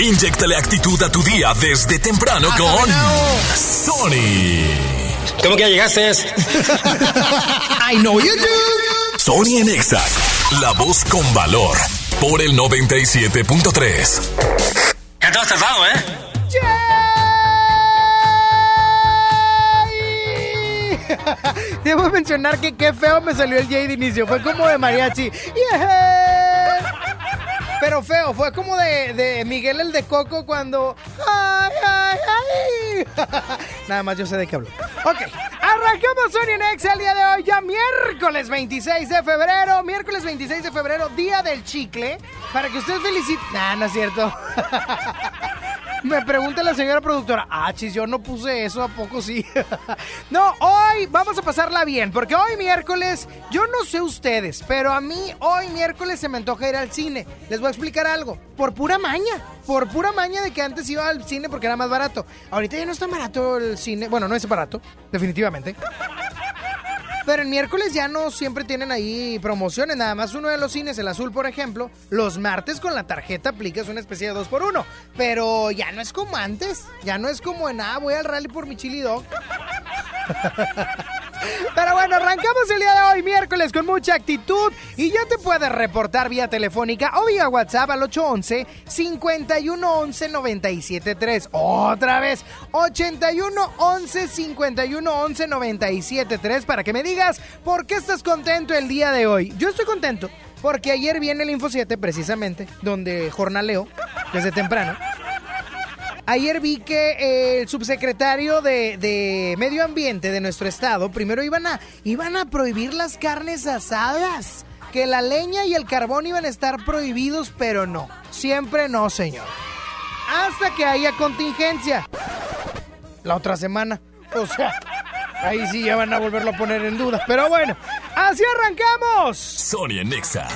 Inyectale actitud a tu día desde temprano con Sony. ¿Cómo que ya llegaste? I know you do. Sony en Exa, la voz con valor, por el 97.3. Ya te has tardado, ¿eh? Debo mencionar que qué feo me salió el Jay de inicio. Fue como de mariachi. Yeah. Pero feo, fue como de, de Miguel el de Coco cuando. Ay, ay, ay. Nada más yo sé de qué hablo. Ok, arrancamos Sony en Exa el día de hoy, ya miércoles 26 de febrero. Miércoles 26 de febrero, día del chicle. Para que usted felicite. Nah, no es cierto. Me pregunta la señora productora, ah, chis, yo no puse eso, ¿a poco sí? no, hoy vamos a pasarla bien, porque hoy miércoles, yo no sé ustedes, pero a mí hoy miércoles se me antoja ir al cine. Les voy a explicar algo, por pura maña, por pura maña de que antes iba al cine porque era más barato. Ahorita ya no está barato el cine, bueno, no es barato, definitivamente. Pero el miércoles ya no siempre tienen ahí promociones. Nada más uno de los cines, el azul, por ejemplo, los martes con la tarjeta aplicas una especie de 2 por 1 Pero ya no es como antes. Ya no es como en, ah, voy al rally por mi chili dog. Pero bueno, arrancamos el día de hoy, miércoles, con mucha actitud. Y ya te puedes reportar vía telefónica o vía WhatsApp al 811-5111-973. Otra vez, 81-11-51-11-973 para que me digas por qué estás contento el día de hoy. Yo estoy contento porque ayer viene el Info 7, precisamente, donde jornaleo desde temprano. Ayer vi que eh, el subsecretario de, de Medio Ambiente de nuestro estado primero iban a, iban a prohibir las carnes asadas. Que la leña y el carbón iban a estar prohibidos, pero no. Siempre no, señor. Hasta que haya contingencia. La otra semana. O sea, ahí sí ya van a volverlo a poner en duda. Pero bueno, así arrancamos. Sony en Exa.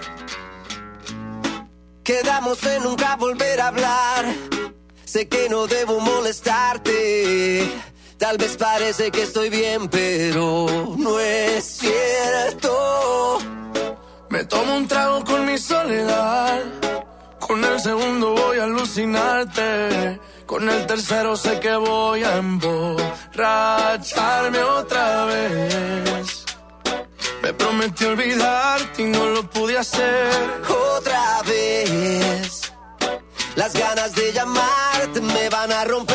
Quedamos en nunca volver a hablar. Sé que no debo molestarte. Tal vez parece que estoy bien, pero no es cierto. Me tomo un trago con mi soledad. Con el segundo voy a alucinarte. Con el tercero sé que voy a emborracharme otra vez. Me prometí olvidarte y no lo pude hacer. Otra vez. Las ganas de llamarte me van a romper.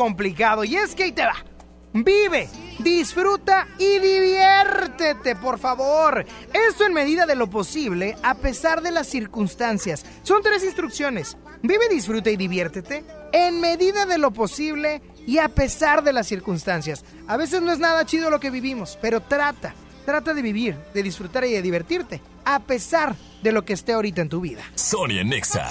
Complicado. Y es que ahí te va. Vive, disfruta y diviértete, por favor. Esto en medida de lo posible, a pesar de las circunstancias. Son tres instrucciones. Vive, disfruta y diviértete en medida de lo posible y a pesar de las circunstancias. A veces no es nada chido lo que vivimos, pero trata, trata de vivir, de disfrutar y de divertirte, a pesar de lo que esté ahorita en tu vida. Sonia Nexa.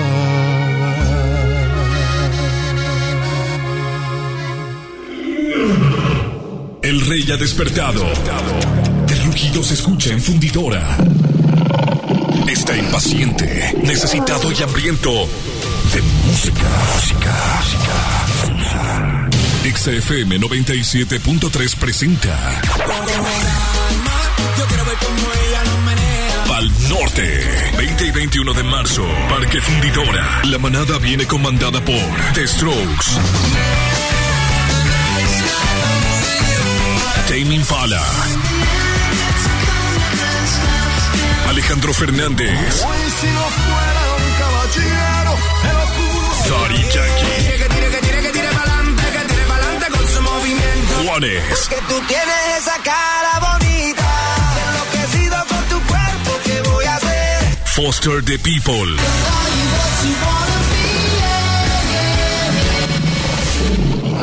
Rey ha despertado. El rugido se escucha en fundidora. Está impaciente, necesitado y hambriento de música. Música. XFM 97.3 presenta. Pal Norte, 20 y 21 de marzo, Parque Fundidora. La manada viene comandada por The Strokes. Tame Impala. Alejandro Fernández. Daddy Yankee. Juanes. Que tú tienes esa cara bonita. Enloquecido con tu cuerpo, ¿qué voy a hacer? Foster the People.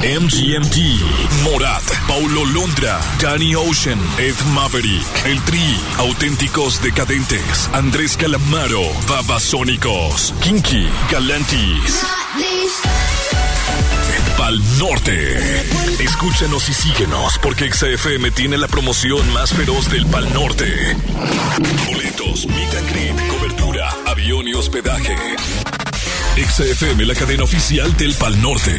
MGMT, Morat, Paulo Londra, Danny Ocean, Ed Maverick, El Tri, Auténticos Decadentes, Andrés Calamaro, Babasónicos, Kinky, Galantis. Pal Norte. Escúchanos y síguenos porque XFM tiene la promoción más feroz del Pal Norte. Boletos, meet cobertura, avión y hospedaje. XFM, la cadena oficial del Pal Norte.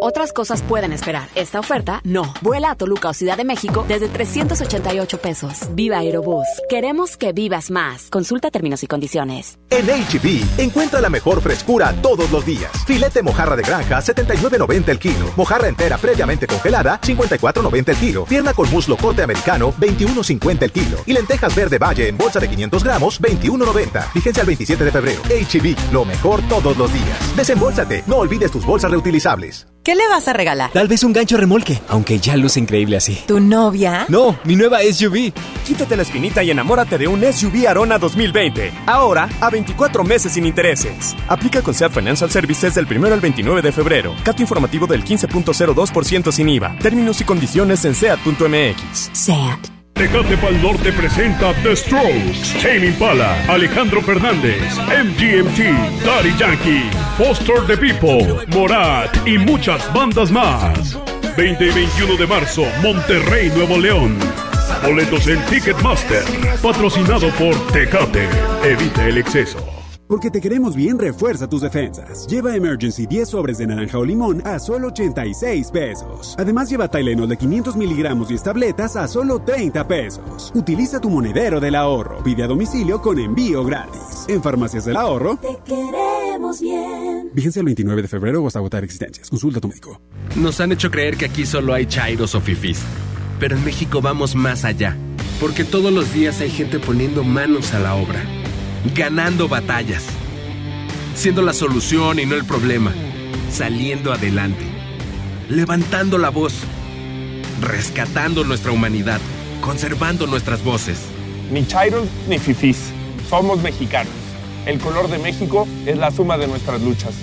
Otras cosas pueden esperar. Esta oferta, no. Vuela a Toluca o Ciudad de México desde 388 pesos. Viva Aerobús. Queremos que vivas más. Consulta términos y condiciones. En HB, encuentra la mejor frescura todos los días. Filete mojarra de granja, 79.90 el kilo. Mojarra entera previamente congelada, 54.90 el kilo. Pierna con muslo corte americano, 21.50 el kilo. Y lentejas verde valle en bolsa de 500 gramos, 21.90. Vigencia al 27 de febrero. HB, lo mejor todos los días. Desembolsate. No olvides tus bolsas reutilizables. ¿Qué le vas a regalar? Tal vez un gancho remolque, aunque ya luce increíble así. ¿Tu novia? No, mi nueva SUV. Quítate la espinita y enamórate de un SUV Arona 2020. Ahora, a 24 meses sin intereses. Aplica con SEAT Financial Services del 1 al 29 de febrero. Cato informativo del 15.02% sin IVA. Términos y condiciones en SEAT.mx. SEAT. Tecate Pal Norte presenta The Strokes, Tame Impala, Alejandro Fernández, MGMT, Daddy Yankee, Foster the People, Morat y muchas bandas más. 20 y 21 de marzo, Monterrey, Nuevo León. Boletos en Ticketmaster, patrocinado por Tecate. Evita el exceso. Porque te queremos bien, refuerza tus defensas. Lleva Emergency 10 sobres de naranja o limón a solo 86 pesos. Además, lleva Tylenol de 500 miligramos y tabletas a solo 30 pesos. Utiliza tu monedero del ahorro. Pide a domicilio con envío gratis. En Farmacias del Ahorro. Te queremos bien. Vigencia el 29 de febrero o hasta agotar existencias. Consulta a tu médico. Nos han hecho creer que aquí solo hay chairos o fifis. Pero en México vamos más allá. Porque todos los días hay gente poniendo manos a la obra ganando batallas, siendo la solución y no el problema, saliendo adelante, levantando la voz, rescatando nuestra humanidad, conservando nuestras voces. Ni chairos ni fifís, somos mexicanos. El color de México es la suma de nuestras luchas.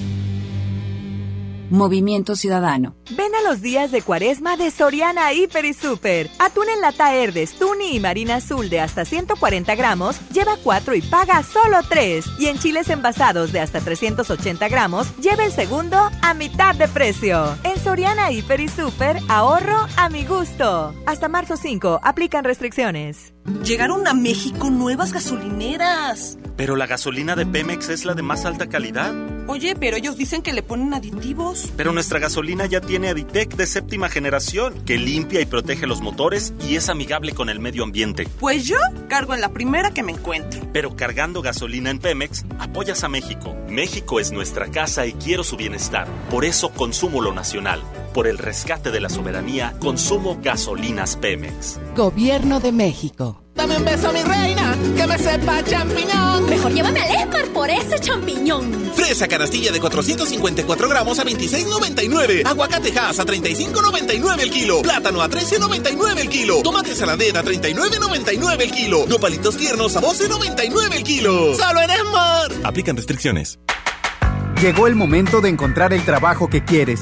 Movimiento Ciudadano. Ven a los días de cuaresma de Soriana Hiper y Super. Atún en lata Herdes, Tuni y Marina Azul de hasta 140 gramos, lleva 4 y paga solo 3. Y en chiles envasados de hasta 380 gramos, lleva el segundo a mitad de precio. En Soriana Hiper y Super, ahorro a mi gusto. Hasta marzo 5, aplican restricciones. Llegaron a México nuevas gasolineras. Pero la gasolina de Pemex es la de más alta calidad. Oye, pero ellos dicen que le ponen aditivos. Pero nuestra gasolina ya tiene Aditec de séptima generación, que limpia y protege los motores y es amigable con el medio ambiente. Pues yo cargo en la primera que me encuentro. Pero cargando gasolina en Pemex, apoyas a México. México es nuestra casa y quiero su bienestar. Por eso consumo lo nacional. Por el rescate de la soberanía, consumo gasolinas Pemex. Gobierno de México. Dame un beso, mi reina, que me sepa champiñón. Mejor llévame al Esmar por ese champiñón. Fresa canastilla de 454 gramos a 26,99. Aguacate Hass a 35,99 el kilo. Plátano a 13,99 el kilo. Tomate saladera a 39,99 el kilo. Nopalitos tiernos a 12,99 el kilo. ¡Solo en Esmar! Aplican restricciones. Llegó el momento de encontrar el trabajo que quieres.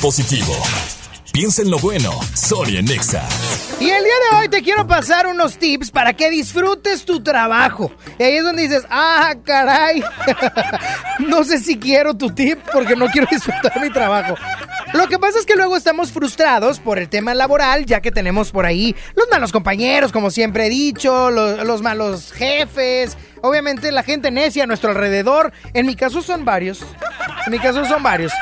Positivo. Piensa en lo bueno. Sonia Nexa. Y el día de hoy te quiero pasar unos tips para que disfrutes tu trabajo. Y ahí es donde dices, ah, caray, no sé si quiero tu tip porque no quiero disfrutar mi trabajo. Lo que pasa es que luego estamos frustrados por el tema laboral, ya que tenemos por ahí los malos compañeros, como siempre he dicho, los, los malos jefes, obviamente la gente necia a nuestro alrededor. En mi caso son varios. En mi caso son varios.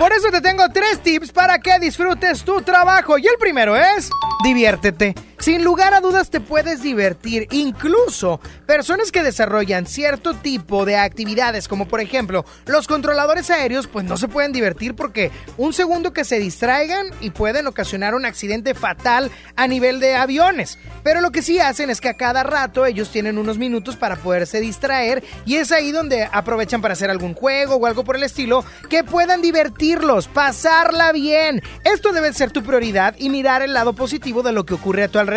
Por eso te tengo tres tips para que disfrutes tu trabajo. Y el primero es, diviértete. Sin lugar a dudas te puedes divertir. Incluso personas que desarrollan cierto tipo de actividades, como por ejemplo los controladores aéreos, pues no se pueden divertir porque un segundo que se distraigan y pueden ocasionar un accidente fatal a nivel de aviones. Pero lo que sí hacen es que a cada rato ellos tienen unos minutos para poderse distraer y es ahí donde aprovechan para hacer algún juego o algo por el estilo que puedan divertirlos, pasarla bien. Esto debe ser tu prioridad y mirar el lado positivo de lo que ocurre a tu alrededor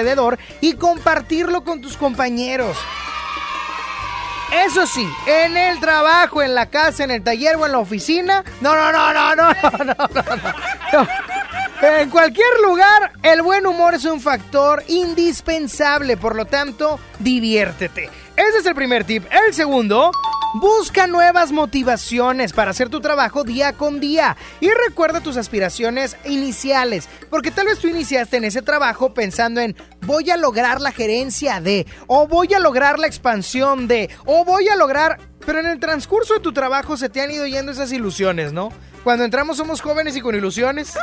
y compartirlo con tus compañeros. Eso sí, en el trabajo, en la casa, en el taller o en la oficina. No, no, no, no, no, no, no, no. En cualquier lugar, el buen humor es un factor indispensable, por lo tanto, diviértete. Ese es el primer tip. El segundo, busca nuevas motivaciones para hacer tu trabajo día con día y recuerda tus aspiraciones iniciales, porque tal vez tú iniciaste en ese trabajo pensando en voy a lograr la gerencia de, o voy a lograr la expansión de, o voy a lograr... Pero en el transcurso de tu trabajo se te han ido yendo esas ilusiones, ¿no? Cuando entramos somos jóvenes y con ilusiones.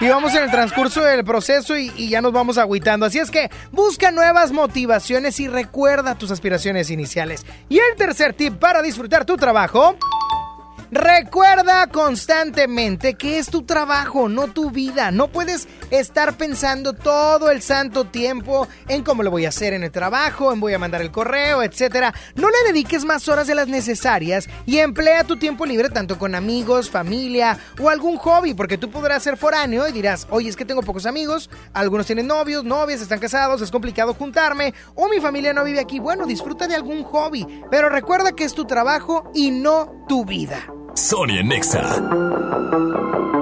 Y vamos en el transcurso del proceso y, ya nos vamos agüitando. Así es que busca nuevas motivaciones y recuerda tus aspiraciones iniciales. Y el tercer tip para disfrutar tu trabajo. Recuerda constantemente que es tu trabajo, no tu vida. No puedes estar pensando todo el santo tiempo en cómo lo voy a hacer en el trabajo, en voy a mandar el correo, etc. No le dediques más horas de las necesarias y emplea tu tiempo libre tanto con amigos, familia o algún hobby, porque tú podrás ser foráneo y dirás, oye, es que tengo pocos amigos, algunos tienen novios, novias, están casados, es complicado juntarme, o mi familia no vive aquí. Bueno, disfruta de algún hobby, pero recuerda que es tu trabajo y no tu vida. Sony and Mixer.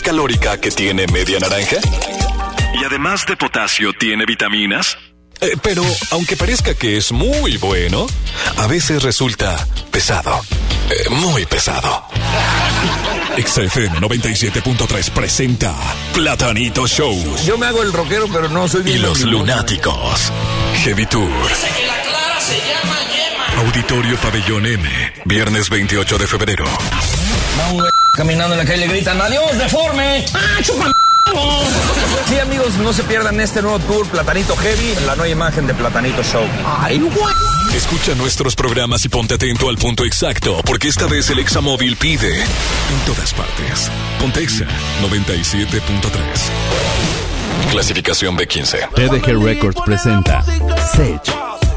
Calórica que tiene media naranja? Y además de potasio, tiene vitaminas. Eh, pero, aunque parezca que es muy bueno, a veces resulta pesado. Eh, muy pesado. XFM 97.3 presenta Platanito Show. Yo me hago el rockero, pero no soy Y bien los limón. lunáticos. Heavy Tour. Auditorio Pabellón M. Viernes 28 de febrero. Güey caminando en la calle le gritan ¡Adiós, deforme! ¡Ah, chupa Sí, amigos, no se pierdan este nuevo tour Platanito Heavy, la nueva imagen de Platanito Show. ¡Ay, güey! Escucha nuestros programas y ponte atento al punto exacto, porque esta vez el Examóvil pide en todas partes. Pontexa 97.3. Clasificación B15. TDG Records presenta Sage,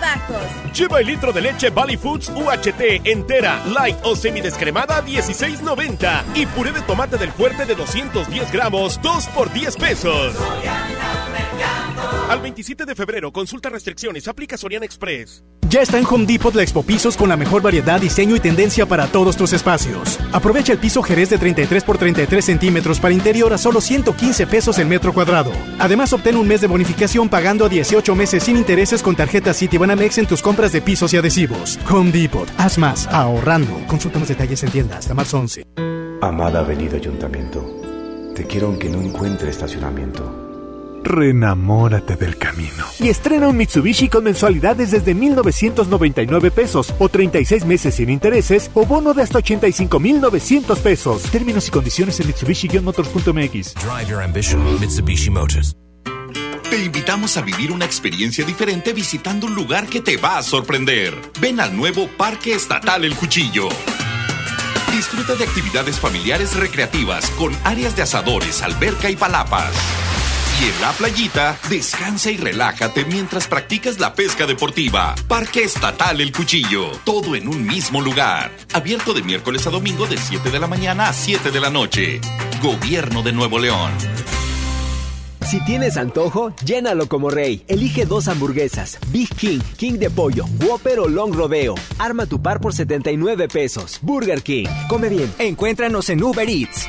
bajos. Lleva el litro de leche Valley Foods UHT entera, light o semidescremada 16.90 y puré de tomate del fuerte de 210 gramos 2 por 10 pesos. Al 27 de febrero, consulta restricciones, aplica Soriana Express. Ya está en Home Depot la Expo Pisos con la mejor variedad, diseño y tendencia para todos tus espacios. Aprovecha el piso Jerez de 33 por 33 centímetros para interior a solo 115 pesos el metro cuadrado. Además, obtén un mes de bonificación pagando a 18 meses sin intereses con tarjeta Citibanamex en tus compras de pisos y adhesivos. Home Depot, haz más, ahorrando. Consulta más detalles en tienda hasta marzo 11. Amada Avenida Ayuntamiento, te quiero aunque no encuentre estacionamiento. Renamórate del camino. Y estrena un Mitsubishi con mensualidades desde 1,999 pesos o 36 meses sin intereses o bono de hasta 85,900 pesos. Términos y condiciones en Mitsubishi-motors.mx. Drive your ambition, Mitsubishi Motors. Te invitamos a vivir una experiencia diferente visitando un lugar que te va a sorprender. Ven al nuevo Parque Estatal El Cuchillo. Disfruta de actividades familiares recreativas con áreas de asadores, alberca y palapas. Y en la playita, descansa y relájate mientras practicas la pesca deportiva. Parque Estatal El Cuchillo. Todo en un mismo lugar. Abierto de miércoles a domingo de 7 de la mañana a 7 de la noche. Gobierno de Nuevo León. Si tienes antojo, llénalo como rey. Elige dos hamburguesas, Big King, King de pollo, Whopper o Long Rodeo. Arma tu par por 79 pesos. Burger King. Come bien. Encuéntranos en Uber Eats.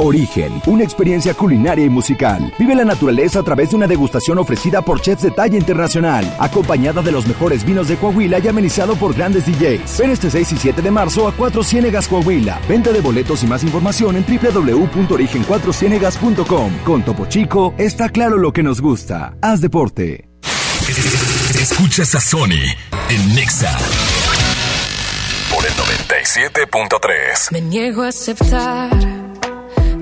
Origen, una experiencia culinaria y musical. Vive la naturaleza a través de una degustación ofrecida por chefs de talla internacional, acompañada de los mejores vinos de Coahuila y amenizado por grandes DJs. Ven este 6 y 7 de marzo a Cuatro Ciénegas Coahuila. Venta de boletos y más información en www.origen4cienegas.com. Con Topo Chico está claro lo que nos gusta. Haz deporte. Escuchas a Sony en Nexa por el 97.3. Me niego a aceptar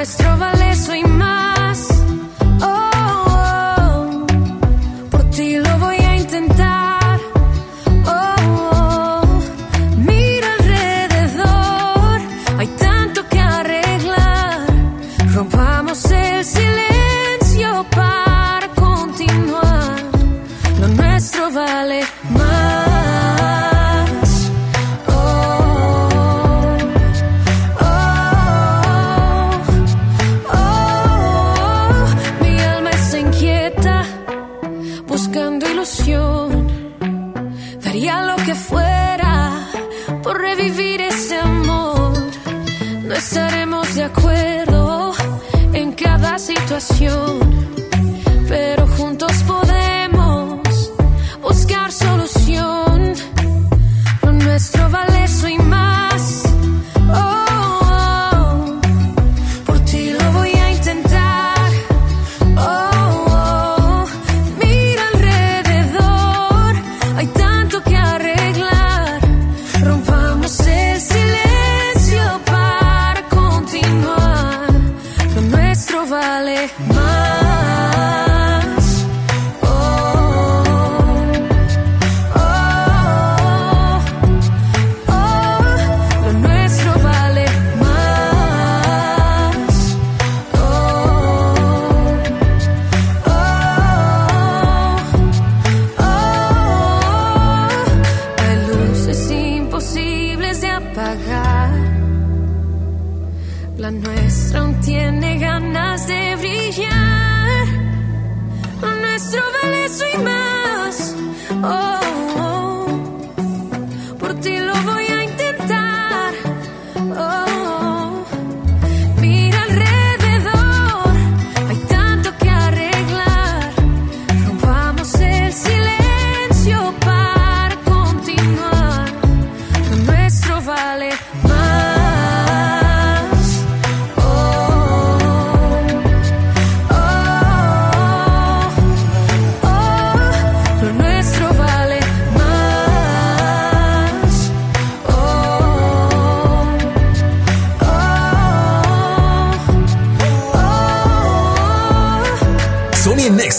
Lo nuestro vale eso y cada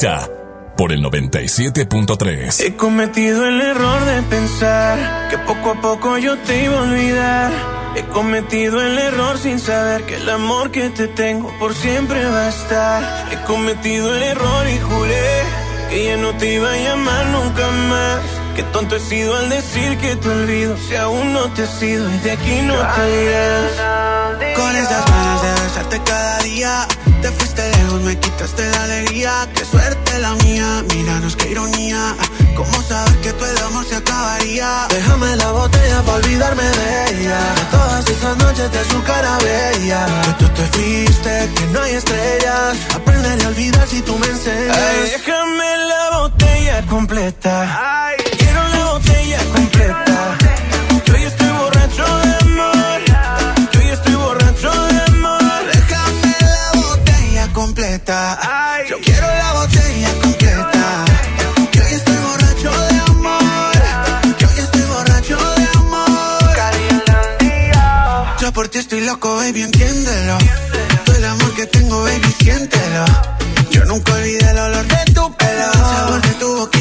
Nexa por el 97.3. He cometido el error de pensar que poco a poco yo te iba a olvidar. He cometido el error sin saber que el amor que te tengo por siempre va a estar. He cometido el error y juré que ya no te iba a llamar nunca más. Qué tonto he sido al decir que te olvido si aún no te has sido y de aquí no te irás. Con esas ganas de besarte cada día Te fuiste lejos, me quitaste la alegría. Qué suerte la mía, míranos qué ironía. ¿Cómo saber que tu el amor se acabaría? Déjame la botella para olvidarme de ella. De todas esas noches de su cara bella. Que tú te fuiste, que no hay estrellas. Aprenderé a olvidar si tú me enseñas. Ay, déjame la botella completa. Ay, quiero la botella completa. Que hoy estoy completa Yo quiero la botella completa Que hoy estoy borracho de amor. Que hoy estoy borracho de amor. Yo por ti estoy loco, baby, entiéndelo. Todo el amor que tengo, baby, siéntelo. Yo nunca olvidé el olor de tu pelo El sabor de tu boquita,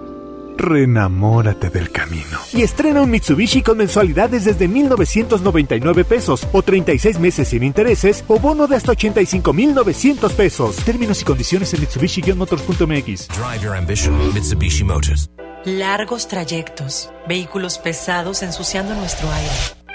Renamórate del camino. Y estrena un Mitsubishi con mensualidades desde 1,999 pesos o 36 meses sin intereses o bono de hasta 85,900 pesos. Términos y condiciones en Mitsubishi-motors.mx. Drive your ambition, Mitsubishi Motors. Largos trayectos, vehículos pesados ensuciando nuestro aire.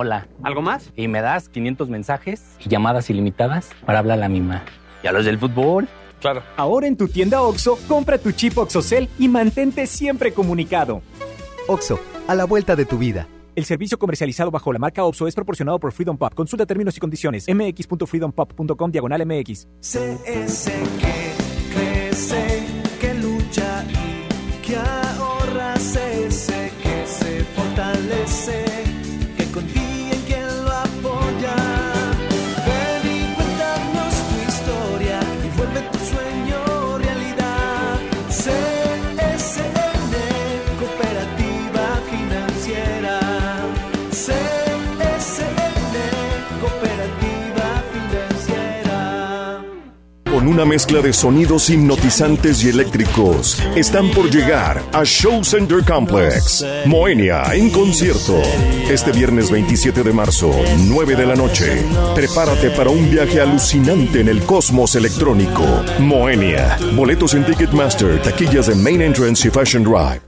Hola. ¿Algo más? Y me das 500 mensajes y llamadas ilimitadas para hablar a la misma. ¿Y a los del fútbol? Claro. Ahora en tu tienda OXO, compra tu chip OXOCEL y mantente siempre comunicado. Oxo, a la vuelta de tu vida. El servicio comercializado bajo la marca OXO es proporcionado por Freedom Pop. Consulta términos y condiciones. mx.freedompop.com diagonal mx. Una mezcla de sonidos hipnotizantes y eléctricos están por llegar a Show Center Complex. Moenia en concierto. Este viernes 27 de marzo, 9 de la noche. Prepárate para un viaje alucinante en el cosmos electrónico. Moenia. Boletos en Ticketmaster, taquillas en Main Entrance y Fashion Drive.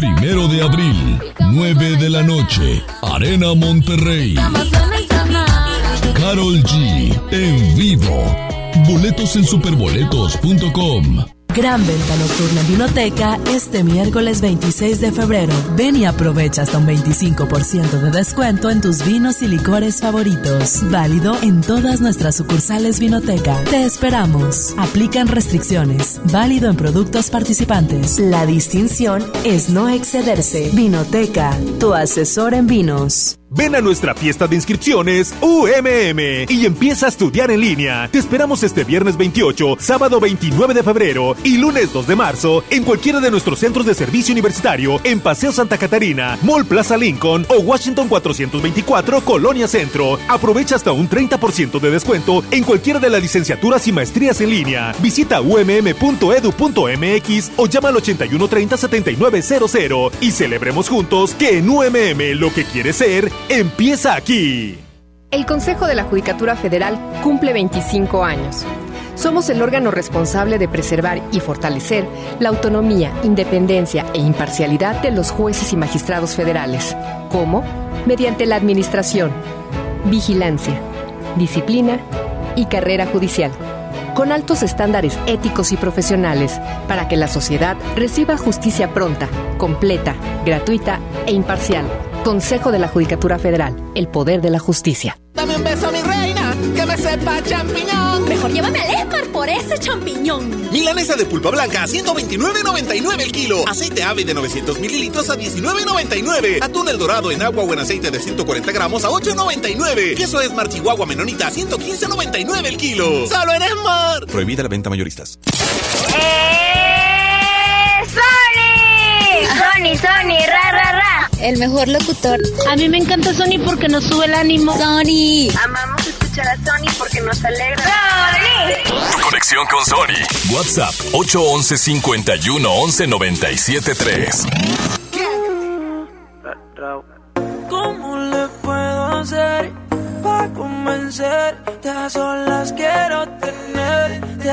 Primero de abril, 9 de la noche. Arena Monterrey. Carol G. En vivo. Boletos en superboletos.com. Gran venta nocturna en Vinoteca este miércoles 26 de febrero. Ven y aprovecha hasta un 25% de descuento en tus vinos y licores favoritos. Válido en todas nuestras sucursales Vinoteca. Te esperamos. Aplican restricciones. Válido en productos participantes. La distinción es no excederse. Vinoteca, tu asesor en vinos. Ven a nuestra fiesta de inscripciones UMM y empieza a estudiar en línea. Te esperamos este viernes 28, sábado 29 de febrero y lunes 2 de marzo en cualquiera de nuestros centros de servicio universitario en Paseo Santa Catarina, Mall Plaza Lincoln o Washington 424 Colonia Centro. Aprovecha hasta un 30% de descuento en cualquiera de las licenciaturas y maestrías en línea. Visita umm.edu.mx o llama al 8130 7900 y celebremos juntos que en UMM lo que quieres ser empieza aquí. El Consejo de la Judicatura Federal cumple 25 años. Somos el órgano responsable de preservar y fortalecer la autonomía, independencia e imparcialidad de los jueces y magistrados federales. ¿Cómo? Mediante la administración, vigilancia, disciplina y carrera judicial. Con altos estándares éticos y profesionales para que la sociedad reciba justicia pronta, completa, gratuita e imparcial. Consejo de la Judicatura Federal, el poder de la justicia. Dame un beso, mi reina, que me sepa champiñón. Mejor llévame al Esmar por ese champiñón. Milanesa de pulpa blanca a 129.99 el kilo. Aceite ave de 900 mililitros a 19.99. Atún el dorado en agua o en aceite de 140 gramos a 8.99. Queso Esmar Chihuahua Menonita a 115.99 el kilo. ¡Solo en Esmar! Prohibida la venta mayoristas. ¡Sony! Sony, Sony, ra, ra, ra. El mejor locutor. A mí me encanta Sony porque nos sube el ánimo. Sony. Amamos escuchar a Sony porque nos alegra. ¡Sony! Tu conexión con Sony. WhatsApp 811 51 11 97 3. ¿Cómo le puedo hacer para convencerte? A solas quiero tenerte.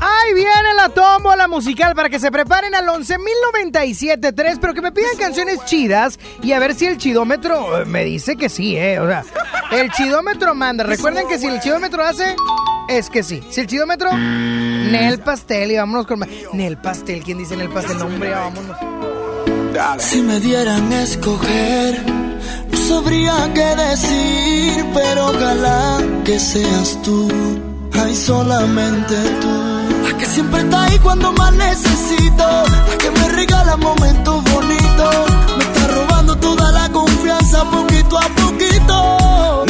Ahí viene la tómbola musical para que se preparen al 11.097.3, pero que me pidan canciones chidas y a ver si el chidómetro eh, me dice que sí, ¿eh? O sea, el chidómetro manda. Recuerden que si el chidómetro hace, es que sí. Si el chidómetro, Nel Pastel y vámonos con... Nel Pastel, ¿quién dice Nel Pastel? No, hombre, vámonos. Si me dieran a escoger, no sabría qué decir, pero ojalá que seas tú, ay solamente tú. La que siempre está ahí cuando más necesito, la que me regala momentos bonitos, me está robando toda la confianza poquito a poquito.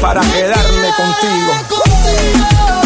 para quedarme contigo.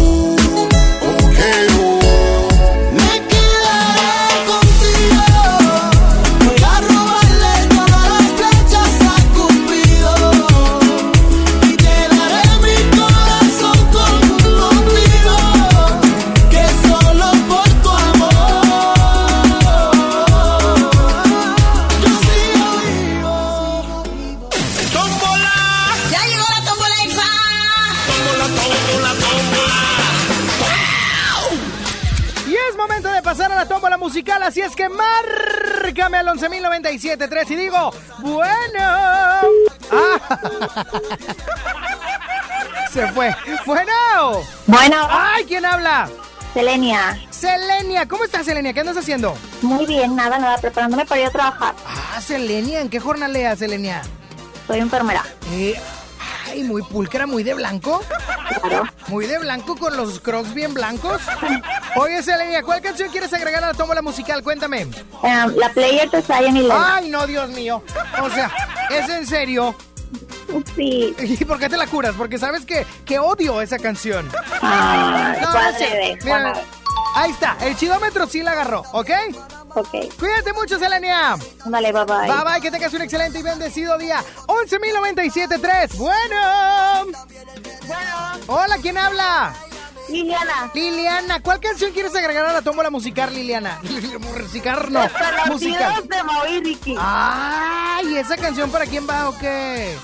Musical, así es que márcame al 11.097.3 y digo, bueno. Ah. Se fue. Bueno. Bueno. Ay, ¿quién habla? Selenia. Selenia, ¿cómo estás, Selenia? ¿Qué andas haciendo? Muy bien, nada, nada, preparándome para ir a trabajar. Ah, Selenia, ¿en qué jornalea, Selenia? Soy enfermera. Eh, ay, muy pulcra, muy de blanco. Claro. Muy de blanco con los crocs bien blancos. Oye, Selenia, ¿cuál canción quieres agregar a la tómbola musical? Cuéntame. Em, la player de Zion y Lennox. Ay, no, Dios mío. O sea, ¿es en serio? Sí. ¿Y por qué te la curas? Porque sabes que, que odio esa canción. No, no sé. Mira, ahí está, el chidómetro sí la agarró, ¿ok? Ok. Cuídate mucho, Selenia. Dale, bye bye. Bye bye, que tengas un excelente y bendecido día. 11.097.3. Bueno. Bueno. Hola, ¿quién habla? Liliana. Liliana, ¿cuál canción quieres agregar a la tómbola musical, Liliana? musical, no. Musical. De Mau y Ricky. Ay, ¿esa canción para quién va o qué?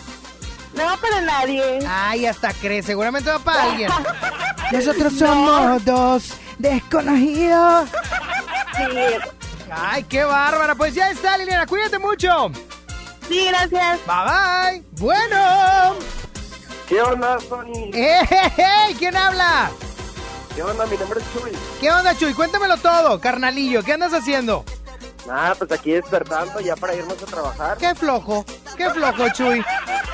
No va para nadie. Ay, hasta crees, seguramente va para alguien. Nosotros somos dos desconocidos. Sí. Ay, qué bárbara. Pues ya está, Liliana, cuídate mucho. Sí, gracias. Bye bye. Bueno. ¿Qué onda, Sony? ¡Eh, eh, eh! ¿Quién habla? ¿Qué onda? Mi nombre es Chuy. ¿Qué onda, Chuy? Cuéntamelo todo, carnalillo. ¿Qué andas haciendo? Nada, pues aquí despertando ya para irnos a trabajar. Qué flojo, qué flojo, Chuy.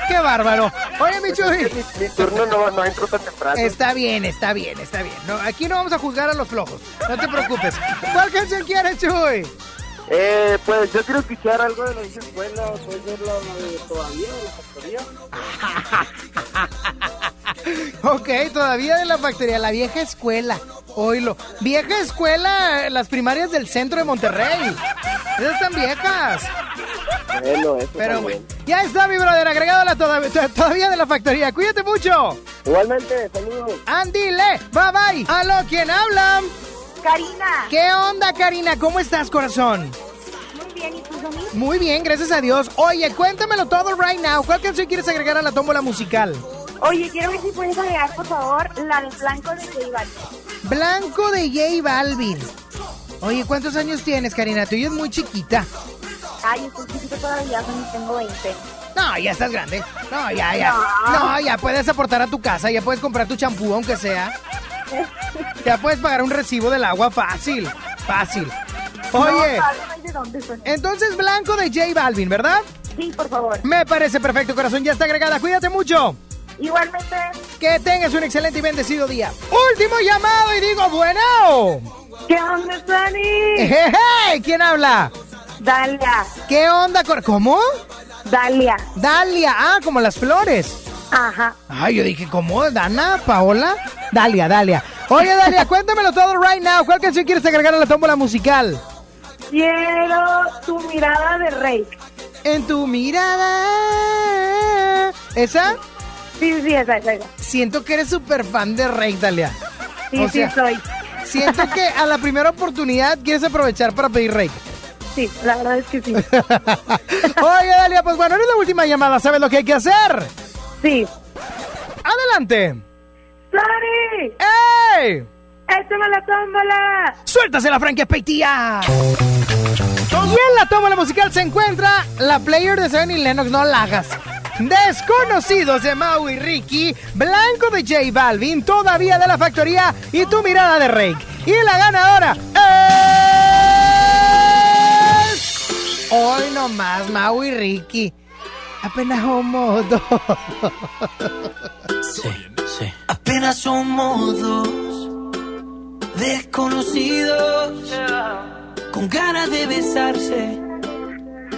Qué bárbaro. Oye, mi Chuy. Mi, mi turno no, no entro tan temprano. Está bien, está bien, está bien. No, aquí no vamos a juzgar a los flojos. No te preocupes. ¿Cuál canción quieres, Chuy? Eh, pues yo quiero escuchar algo de la vieja escuela, puede ser la de todavía, de la factoría. Ok, todavía de la factoría, la vieja escuela. Oílo. Vieja escuela, las primarias del centro de Monterrey. Esas están viejas. Bueno, eso Pero bueno, ya está mi brother, agregado a la toda- to- todavía de la factoría. Cuídate mucho. Igualmente, saludos. Andile, bye bye. Aló, ¿quién habla? Karina. ¿Qué onda, Karina? ¿Cómo estás, corazón? Muy bien, ¿y tú, Sony? Muy bien, gracias a Dios. Oye, cuéntamelo todo right now. ¿Cuál canción quieres agregar a la tómbola musical? Oye, quiero ver si puedes agregar, por favor, la del blanco de J. Blanco de J Balvin. Oye, ¿cuántos años tienes, Karina? Tú es muy chiquita. Ay, estoy chiquito todavía, tengo 20. No, ya estás grande. No, ya, ya. No. No, ya puedes aportar a tu casa, ya puedes comprar tu champú, aunque sea. Ya puedes pagar un recibo del agua fácil. Fácil. Oye, No, no, ¿de dónde, Sony? entonces blanco de J Balvin, ¿verdad? Sí, por favor. Me parece perfecto, corazón. Ya está agregada. Cuídate mucho. Igualmente. Que tengas un excelente y bendecido día. Último llamado y digo, bueno. ¿Qué onda, Sony? Hey, ¿Quién habla? Dalia. ¿Qué onda? ¿Cómo? Dalia. Dalia. Ah, como las flores. Ajá. Ay, yo dije, ¿cómo? ¿Dana? ¿Paola? Dalia, Dalia. Oye, Dalia, cuéntamelo todo right now. ¿Cuál canción quieres agregar a la tómbola musical? Quiero tu mirada de rey. En tu mirada. ¿Esa? Sí, sí, esa. Siento que eres súper fan de Rey, Dalia. Sí, O sí, sea, soy. Siento que a la primera oportunidad quieres aprovechar para pedir Rey. Sí, la verdad es que sí. Oye, Dalia, pues bueno, eres la última llamada. ¿Sabes lo que hay que hacer? Sí. Adelante. ¡Sony! ¡Ey! ¡Échame la tómbola! ¡Suéltase la franquia peitía! Y en la tómbola musical se encuentra la player de Seven y Lennox, no la hagas. Desconocidos de Mau y Ricky, Blanco de J Balvin, todavía de la factoría y tu mirada de Rake. Y la ganadora es. Hoy nomás, Mau y Ricky. Apenas somos dos. Apenas somos dos desconocidos con ganas de besarse,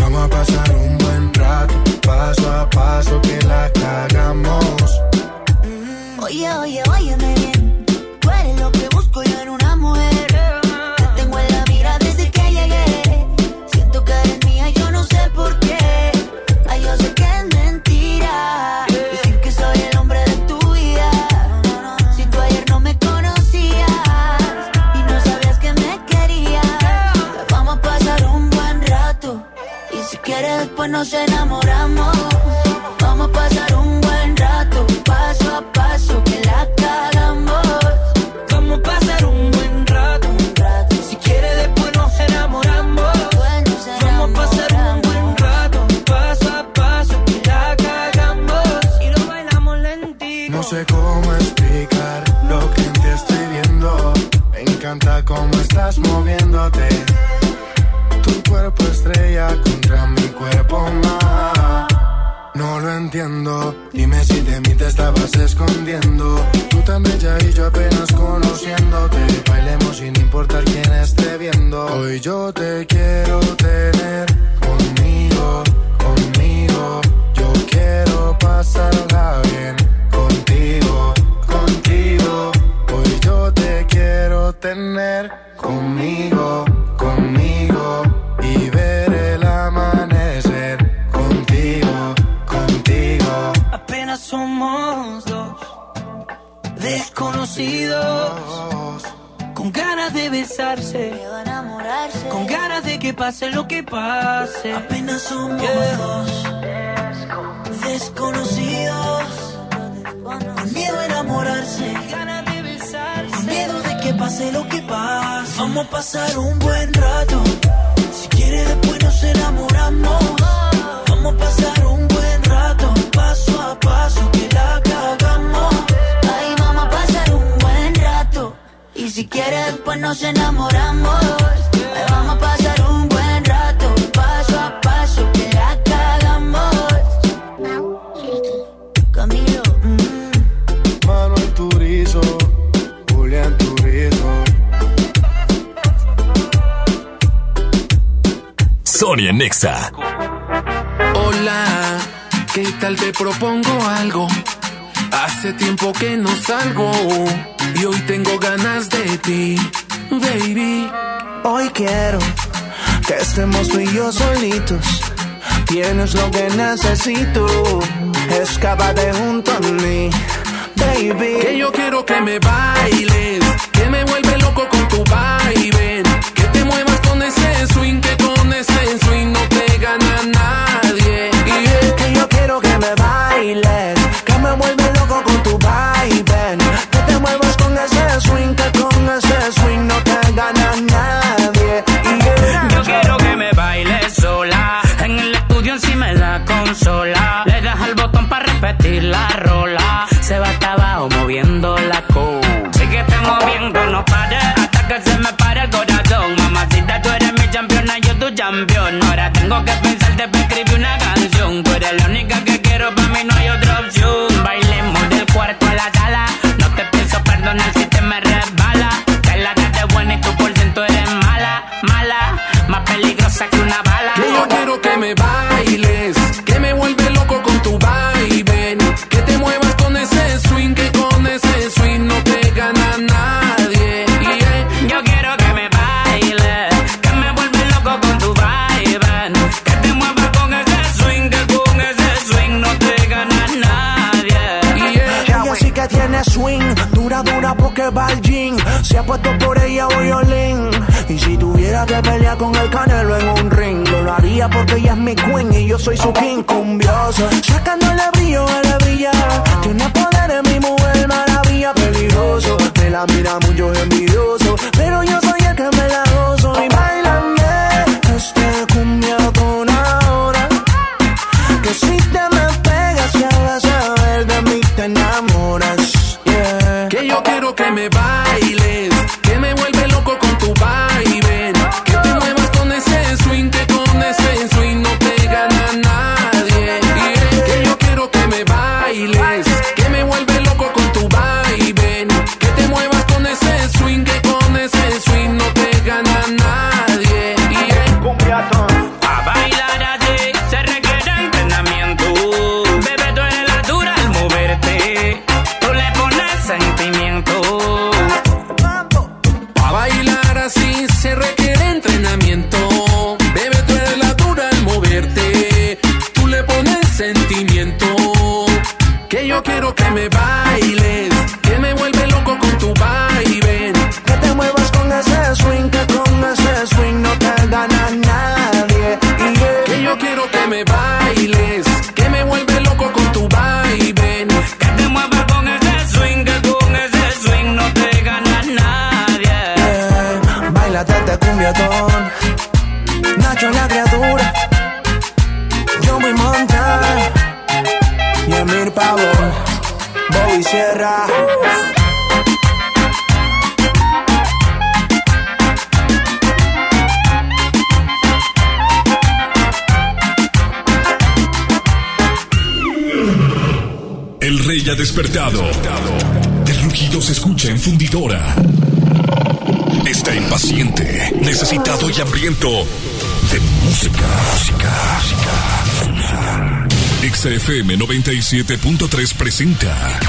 Vamos a pasar un buen rato. Paso a paso que la cagamos. Oye, oye, óyeme bien. Tú eres lo después nos enamoramos. Vamos a pasar un buen rato, paso a paso que la cagamos. Vamos a pasar un buen rato, Si quiere después nos enamoramos. Vamos a pasar un buen rato, paso a paso que la cagamos. Y lo bailamos lentito. No sé cómo explicar lo que en ti estoy viendo. Me encanta cómo estás moviéndote. cuerpo estrella contra mi cuerpo más. No lo entiendo, dime si de mí te estabas escondiendo. Tú tan bella y yo apenas conociéndote. Bailemos sin importar quién esté viendo. Hoy yo te quiero tener conmigo, conmigo. Yo quiero pasarla bien contigo, contigo. Hoy yo te quiero tener conmigo. Desconocidos. Con ganas de besarse, con ganas de que pase lo que pase. Apenas somos dos desconocidos. Con miedo a enamorarse, ganas de besarse. Con miedo de que pase lo que pase. Vamos a pasar un buen rato. Si quieres después nos enamoramos. Vamos a pasar un buen rato, paso a paso que la si quieres, después nos enamoramos. Ay, vamos a pasar un buen rato. Paso a paso que la cagamos. Camilo, Manuel Turizo, Julián Turizo. Sonia Nexa. Hola, ¿qué tal te propongo algo? Hace tiempo que no salgo y hoy tengo ganas de ti, baby. Hoy quiero que estemos tú y yo solitos. Tienes lo que necesito. Escápate junto a mí, baby. Que yo quiero que me bailes, que me vuelve loco con tu baile, que te muevas con ese swing, que con ese swing swing, que con ese swing no te gana nadie. Yo quiero que me bailes sola. En el estudio encima de la consola. Le das al botón para repetir la rola. Se va hasta abajo moviendo la co. Síguete moviendo, no pares. Hasta que se me pare el corazón. Mamacita, tú eres mi campeona, yo tu campeón. Ahora tengo que pensarte para escribir una canción. Tú eres la única que quiero, para mí no hay otra opción. Bailemos del cuarto a la sala. No te pienso perdonar si peligrosa que una bala. Que yo quiero que me bailes, que me vuelve loco con tu baile, que te muevas con ese swing, que con ese swing no te gana nadie. Yeah. Yo quiero que me baile, que me vuelve loco con tu vibe, que te muevas con ese swing, que con ese swing no te gana nadie. Ella sí que tiene swing, dura, dura porque va al gym. Se ha puesto por ella violín. Y si tuviera que pelear con el canelo en un ring, lo haría porque ella es mi queen y yo soy su king cumbioso. Sacándole brillo a la brilla. Tiene poder en mi mujer, maravilla, peligroso. Me la mira mucho envidioso, pero yo soy el que me la gozo. Y bailame este cumbiatón ahora. Que si te me pegas ya vas a de mí te enamoras. Que yo quiero que me bailes, la criatura. Yo voy montar y Emir Pavón, Bobby Sierra. El rey ha despertado. El rugido se escucha en fundidora. Está impaciente, necesitado y hambriento de música. Música. XFM 97.3 presenta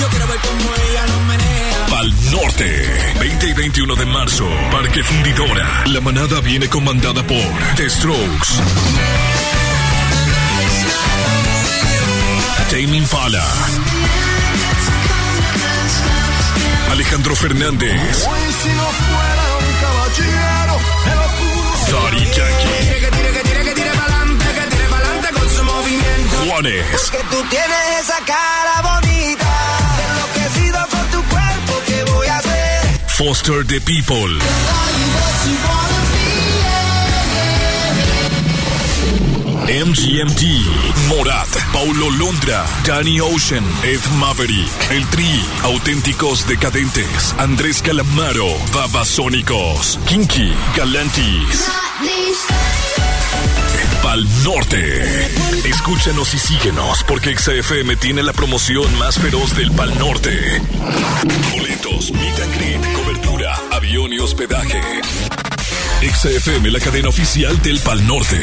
Yo quiero ver cómo ella lo menea. Pal Norte. 20 y 21 de marzo, Parque Fundidora. La manada viene comandada por The Strokes. Tame Impala. Alejandro Fernández. Yankee. Tire que tire que tire que tire pa'lante, que tire pa'lante con su movimiento. Juanes. Que tú tienes esa cara bonita. Enloquecido con tu cuerpo, ¿qué voy a hacer? Foster the People. MGMT, Morat, Paulo Londra, Danny Ocean, Ed Maverick, El Tri, Auténticos Decadentes, Andrés Calamaro, Babasónicos, Kinky, Galantis. Pal Norte. Escúchanos y síguenos porque XFM tiene la promoción más feroz del Pal Norte. Boletos, meet cobertura, avión y hospedaje. XFM, la cadena oficial del Pal Norte.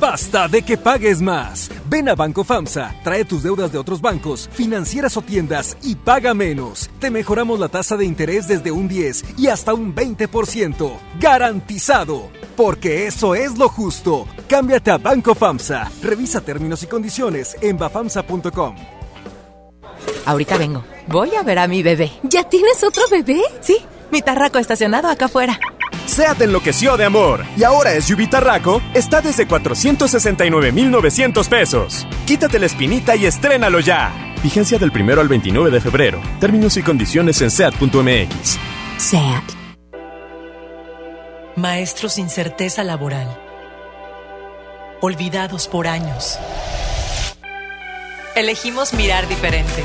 Basta de que pagues más. Ven a Banco FAMSA, trae tus deudas de otros bancos, financieras o tiendas y paga menos. Te mejoramos la tasa de interés desde un 10 y hasta un 20%. Garantizado. Porque eso es lo justo. Cámbiate a Banco FAMSA. Revisa términos y condiciones en bafamsa.com. Ahorita vengo. Voy a ver a mi bebé. ¿Ya tienes otro bebé? Sí, mi tarraco estacionado acá afuera. SEAT enloqueció de amor y ahora SUV Tarraco está desde 469,900 pesos. Quítate la espinita y estrénalo ya. Vigencia del primero al 29 de febrero. Términos y condiciones en SEAT.mx. SEAT. Maestros sin certeza laboral. Olvidados por años. Elegimos mirar diferente.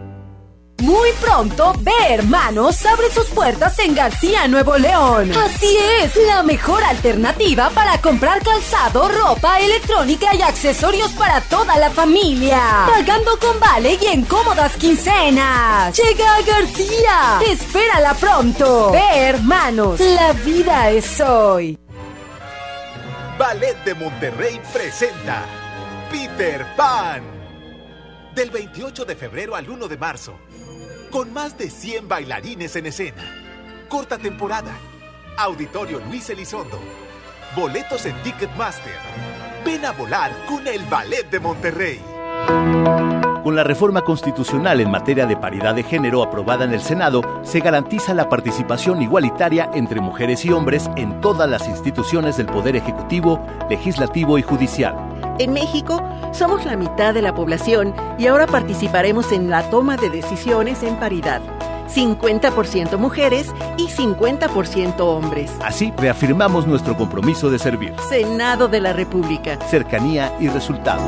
Muy pronto, Ve Hermanos abre sus puertas en García, Nuevo León. Así es, la mejor alternativa para comprar calzado, ropa, electrónica y accesorios para toda la familia. Pagando con vale y en cómodas quincenas. Llega a García. Espérala pronto. Ve Hermanos, la vida es hoy. Ballet de Monterrey presenta Peter Pan. Del 28 de febrero al 1 de marzo. Con más de 100 bailarines en escena. Corta temporada. Auditorio Luis Elizondo. Boletos en Ticketmaster. Ven a volar con el Ballet de Monterrey. Con la reforma constitucional en materia de paridad de género aprobada en el Senado, se garantiza la participación igualitaria entre mujeres y hombres en todas las instituciones del Poder Ejecutivo, Legislativo y Judicial. En México somos la mitad de la población y ahora participaremos en la toma de decisiones en paridad. 50% mujeres y 50% hombres. Así reafirmamos nuestro compromiso de servir. Senado de la República. Cercanía y resultados.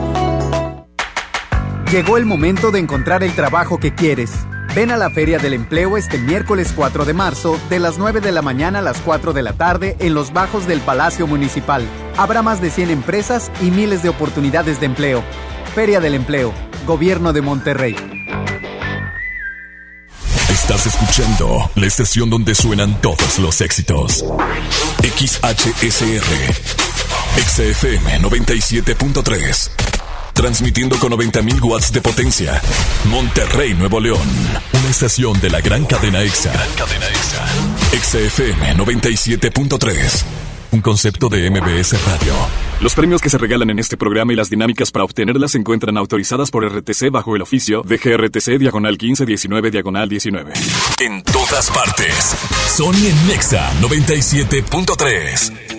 Llegó el momento de encontrar el trabajo que quieres. Ven a la Feria del Empleo este miércoles 4 de marzo, de las 9 de la mañana a las 4 de la tarde, en los bajos del Palacio Municipal. Habrá más de 100 empresas y miles de oportunidades de empleo. Feria del Empleo, Gobierno de Monterrey. Estás escuchando la estación donde suenan todos los éxitos. XHSR. XFM 97.3. Transmitiendo con 90.000 watts de potencia. Monterrey, Nuevo León. Una estación de la gran cadena EXA. Cadena EXA. XFM 97.3. Un concepto de MBS Radio. Los premios que se regalan en este programa y las dinámicas para obtenerlas se encuentran autorizadas por RTC bajo el oficio de GRTC Diagonal 1519 Diagonal 19. En todas partes. Sony en Nexa 97.3.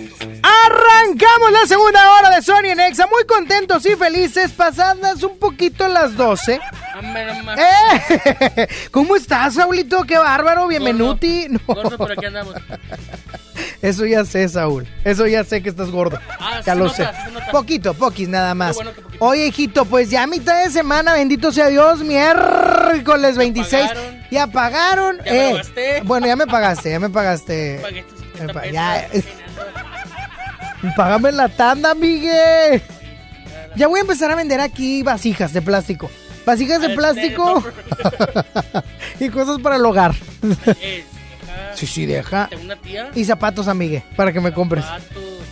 Arrancamos la segunda hora de Sony en Exa, muy contentos y felices, pasadas un poquito las 12. ¡Eh! ¿Cómo estás, Saulito? ¡Qué bárbaro! Bienvenuti. No. Gordo, por aquí andamos. Eso ya sé, Saúl. Eso ya sé que estás gordo. Ah, ya lo nota, sé. Poquito, poquis nada más. Bueno poquito. Oye, hijito, pues ya a mitad de semana, bendito sea Dios, miércoles 26. Ya pagaron. Ya me lo eh. Bueno, ya me pagaste, ya me pagaste. Pagué tus 50 Me pa- pesos. ya. Págame la tanda, Miguel. Ya voy a empezar a vender aquí vasijas de plástico. Vasijas de plástico y cosas para el hogar. Sí, sí, deja. Y zapatos, amigue, para que me compres.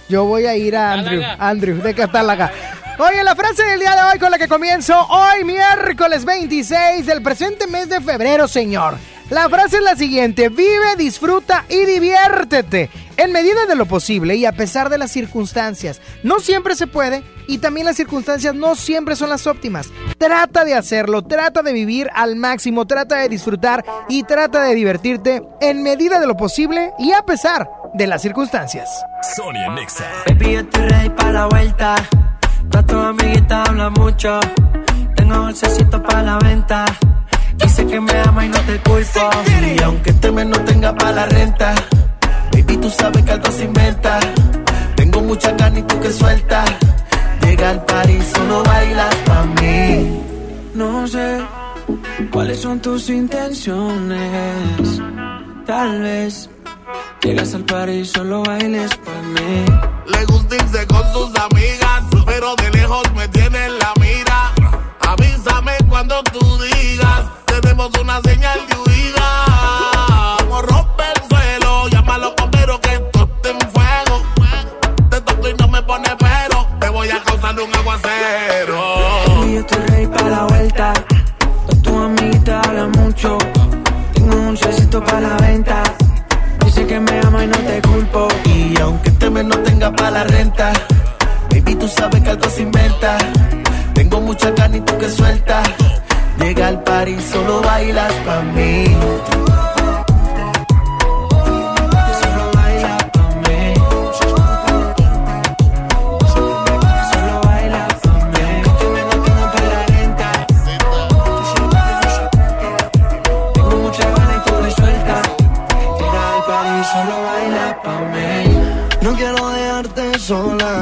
Yo voy a ir a Andrew. Andrew, de Catálaga. Oye, la frase del día de hoy con la que comienzo hoy, miércoles 26 del presente mes de febrero, señor. La frase es la siguiente, vive, disfruta y diviértete. En medida de lo posible y a pesar de las circunstancias. No siempre se puede y también las circunstancias no siempre son las óptimas. Trata de hacerlo, trata de vivir al máximo, trata de disfrutar y trata de divertirte en medida de lo posible y a pesar de las circunstancias. Sony en Nexa. Baby, yo estoy ready para la vuelta. Todas tus amiguitas hablan mucho. Tengo bolsecito para la venta. Dice que me ama y no te culpo. Y aunque este mes no tenga para la renta, baby, tú sabes que algo se inventa. Tengo mucha carne y tú que sueltas. Llega al París, solo bailas pa' mí. No sé cuáles son tus intenciones. Tal vez llegas al París, solo bailes pa' mí. Le gusta irse con sus amigas, pero de lejos me tiene en la mira. Avísame cuando tú digas, tenemos una señal de huida. Como rompe el suelo, llámalo pero que esto esté en fuego. Te toco y no me pone pero, te voy a causar un aguacero. Baby, yo estoy ready para la vuelta. Todas tus amiguitas hablan mucho. Tengo un dulcecito para la venta. Dice que me ama y no te culpo. Y aunque este mes no tenga para la renta, baby, tú sabes que algo se inventa. Tengo mucha carne y tú que sueltas. Llega al París, solo bailas pa' mí. Solo baila pa' mí. Solo baila pa' mí. Me no tenga para. Tengo mucha ganas y tú me sueltas. Llega al París, solo baila pa' mí. No quiero dejarte sola,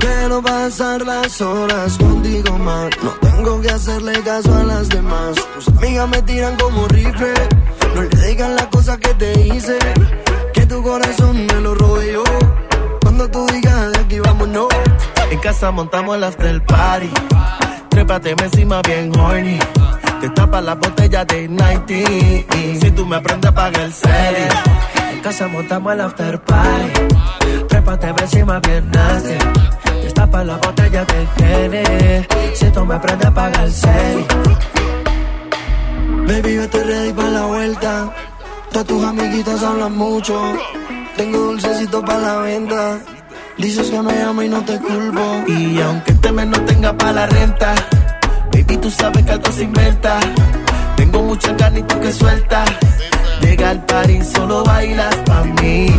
quiero pasar las horas contigo más. No tengo que hacerle caso a las demás. Tus amigas me tiran como rifle, no le digan las cosas que te hice. Que tu corazón me lo robe yo. Cuando tú digas de aquí vámonos. En casa montamos el after party. Trépate encima bien horny. Te tapa la botella de 90. Si tú me aprendes, paga el serie. En casa montamos el after party. Trépate encima bien nasty. Destapa la botella de Gene. Si tú me prendes, apaga el cel. Baby, yo estoy ready para la vuelta. Todas tus amiguitas hablan mucho. Tengo dulcecito para la venta. Dices que me amo y no te culpo. Y aunque este mes no tenga para la renta, baby, tú sabes que algo se inventa. Tengo mucha carne y tú que sueltas. Llega al París, solo bailas pa' mí.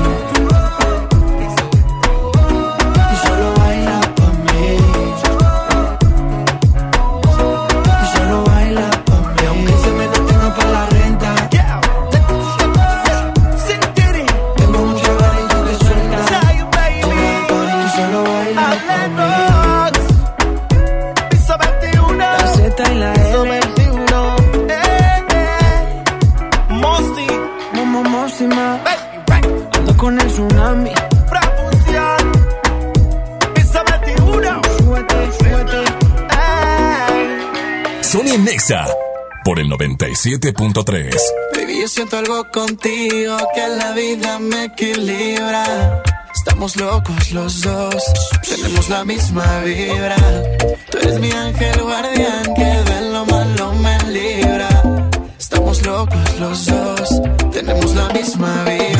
Sony Nexa por el 97.3. Baby, yo siento algo contigo que la vida me equilibra. Estamos locos los dos, tenemos la misma vibra. Tú eres mi ángel guardián que de lo malo me libra. Estamos locos los dos, tenemos la misma vibra.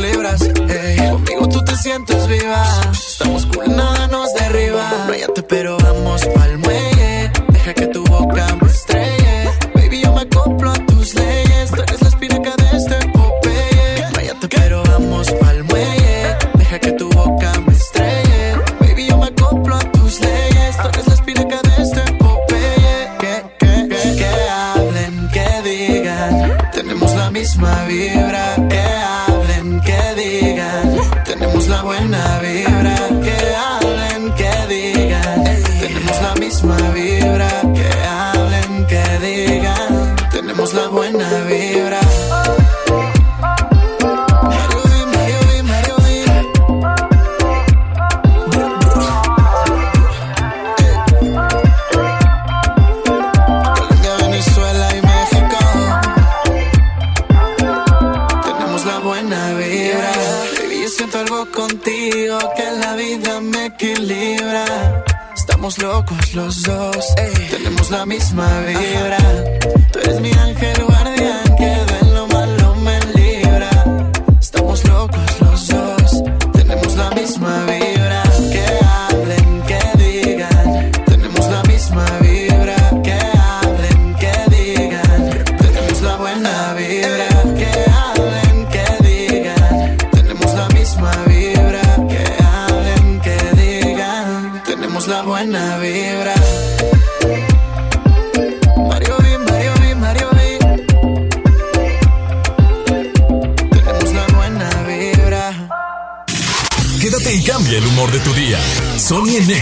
Libras. ey. Conmigo tú te sientes viva. Estamos cool, nada nos derriba. Pero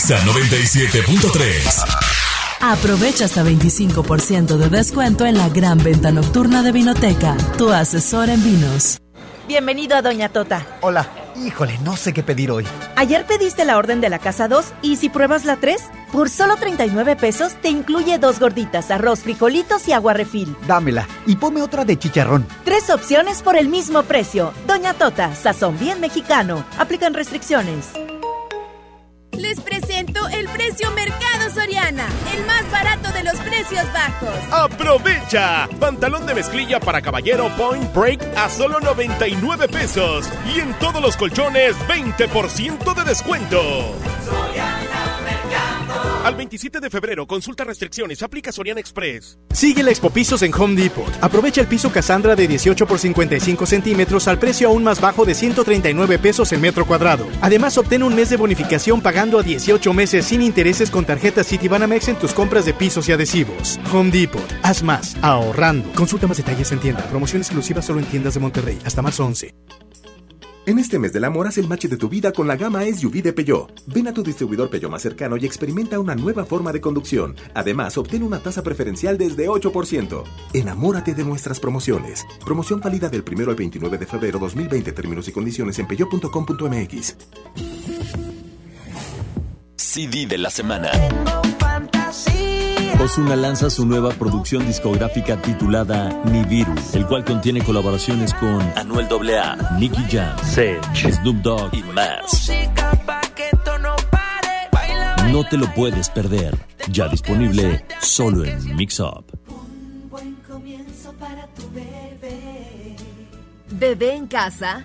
Sony en Nexa 97.3. Aprovecha hasta 25% de descuento en la gran venta nocturna de Vinoteca, tu asesor en vinos. Bienvenido a Doña Tota. Hola, híjole, no sé qué pedir hoy. Ayer pediste la orden de la casa 2 y si pruebas la 3, por solo 39 pesos te incluye dos gorditas, arroz, frijolitos y agua refil. Dámela y ponme otra de chicharrón. Tres opciones por el mismo precio. Doña Tota, sazón bien mexicano. Aplican restricciones. Les presento el precio Mercado Soriana, el más barato de los precios bajos. ¡Aprovecha! Pantalón de mezclilla para caballero Point Break a solo 99 pesos. Y en todos los colchones, 20% de descuento. Al 27 de febrero, consulta restricciones, aplica Soriana Express. Sigue la Expo Pisos en Home Depot. Aprovecha el piso Cassandra de 18 por 55 centímetros al precio aún más bajo de 139 pesos el metro cuadrado. Además, obtén un mes de bonificación pagando a 18 meses sin intereses con tarjeta Citibanamex en tus compras de pisos y adhesivos. Home Depot. Haz más, ahorrando. Consulta más detalles en tienda. Promoción exclusiva solo en tiendas de Monterrey. Hasta marzo 11. En este mes del amor, haz el match de tu vida con la gama SUV de Peugeot. Ven a tu distribuidor Peugeot más cercano y experimenta una nueva forma de conducción. Además, obtén una tasa preferencial desde 8%. Enamórate de nuestras promociones. Promoción válida del 1 al 29 de febrero 2020. Términos y condiciones en peugeot.com.mx. CD de la semana. Ozuna lanza su nueva producción discográfica titulada Nibiru, el cual contiene colaboraciones con Anuel AA, Nicky Jam, Sech, Snoop Dogg y más. No te lo puedes perder. Ya disponible solo en Mix Up. Bebé en casa.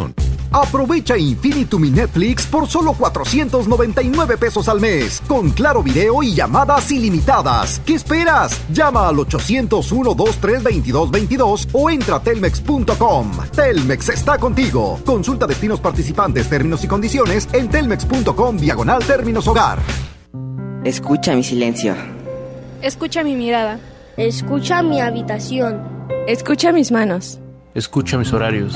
Aprovecha Infinitum y Netflix por solo 499 pesos al mes, con claro video y llamadas ilimitadas. ¿Qué esperas? Llama al 801-232222 o entra a telmex.com. Telmex está contigo. Consulta destinos participantes, términos y condiciones en telmex.com diagonal términos hogar. Escucha mi silencio. Escucha mi mirada. Escucha mi habitación. Escucha mis manos. Escucha mis horarios.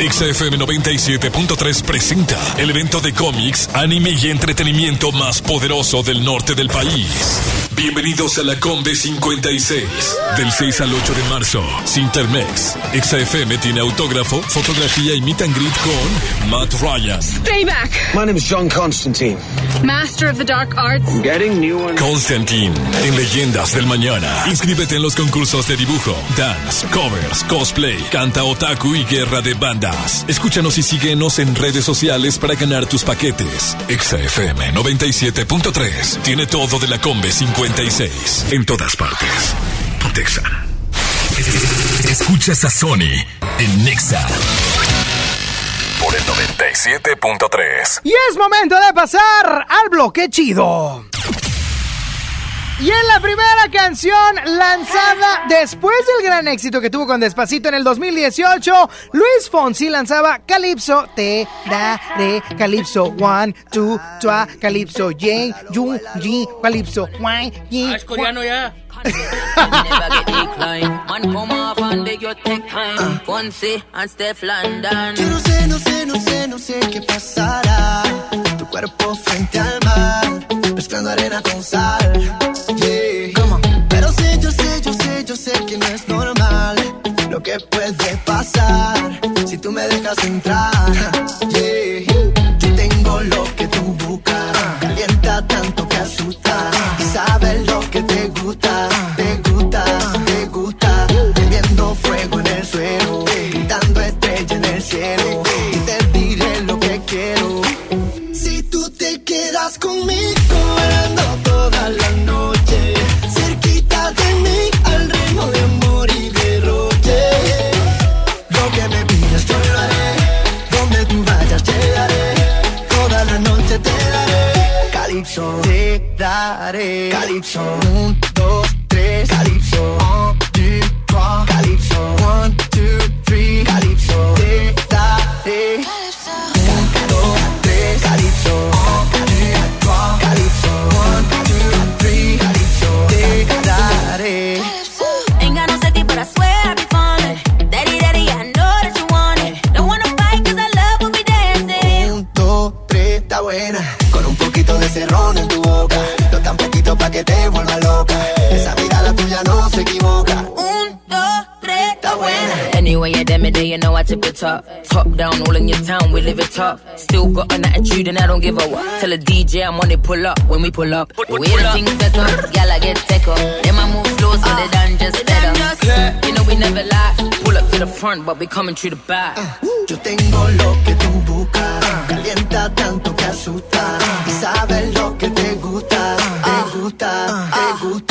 XFM 97.3 presenta el evento de cómics, anime y entretenimiento más poderoso del norte del país. Bienvenidos a la Combe 56. Del 6 al 8 de marzo, Sintermex. XFM tiene autógrafo, fotografía y meet and greet con Matt Ryan. Stay back. My name is John Constantine. Master of the Dark Arts. I'm getting new ones. Constantine, en Leyendas del Mañana. Inscríbete en los concursos de dibujo, dance, covers, cosplay, canta otaku y guerra de bandas. Escúchanos y síguenos en redes sociales para ganar tus paquetes. XFM 97.3 tiene todo de la Combe 56 en todas partes. Pontexa. Escuchas a Sony en Nexa por el 97.3. Y es momento de pasar al bloque chido. Y en la primera canción lanzada después del gran éxito que tuvo con Despacito en el 2018, Luis Fonsi lanzaba Calypso, te daré Calypso, one, two, trois, Calypso, yen, yun, yin, Calypso, one, yin. Ah, es coreano ya. Yo no sé, no sé, no sé, no sé qué pasará. Tu cuerpo frente al mar, mezclando arena con sal. Yeah. Pero sé, yo sé, yo sé, yo sé que no es normal lo que puede pasar si tú me dejas entrar. Te daré. Calypso, Anyway, yeah, damn it, day, you know I tip it top. Top down, all in your town, we live it top. Still got an attitude and I don't give a what. Tell a DJ I'm on it, pull up when we pull up. We the things set up, y'all I get tech up. Then I move slow so they done just ah, better. You know we never lie. Pull up to the front, but we coming through the back. Ah, yo tengo lo que tú buscas. Calienta tanto que asusta. Y sabes lo que te gusta. Te gusta, te ah, gusta.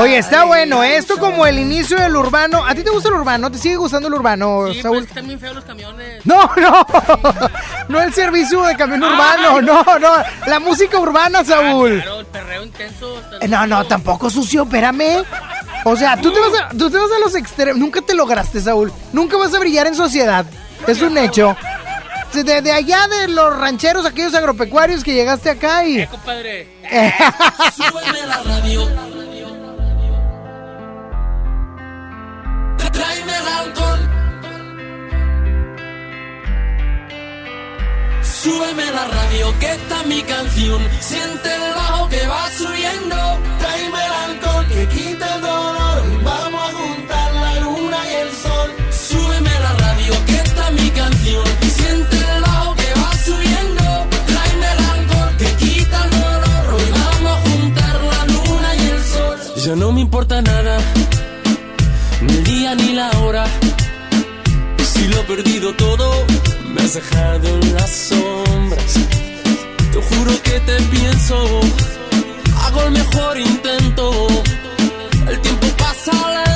Oye, está bueno. ¿eh? Esto como el inicio del urbano. ¿A ti te gusta el urbano? ¿Te sigue gustando el urbano, Sí, Saúl? pero están bien feos los camiones. No, no. No el servicio de camión urbano. No, no. La música urbana, Saúl. Claro, el perreo intenso. Eh, No, no, tampoco sucio, espérame. O sea, tú te vas a, tú te vas a los extremos. Nunca te lograste, Saúl. Nunca vas a brillar en sociedad. Es un hecho. De, allá de los rancheros, aquellos agropecuarios que llegaste acá y. Compadre. Súbeme la radio. Tráeme el alcohol. Súbeme la radio, que está mi canción. Siente el bajo que va subiendo. Tráeme el alcohol que quita el dolor. Vamos a juntar la luna y el sol. Súbeme la radio, que está mi canción. Siente el bajo que va subiendo. Tráeme el alcohol que quita el dolor. Hoy vamos a juntar la luna y el sol. Ya no me importa nada, ni la hora. Si lo he perdido todo, me has dejado en las sombras. Te juro que te pienso, hago el mejor intento. El tiempo pasa lento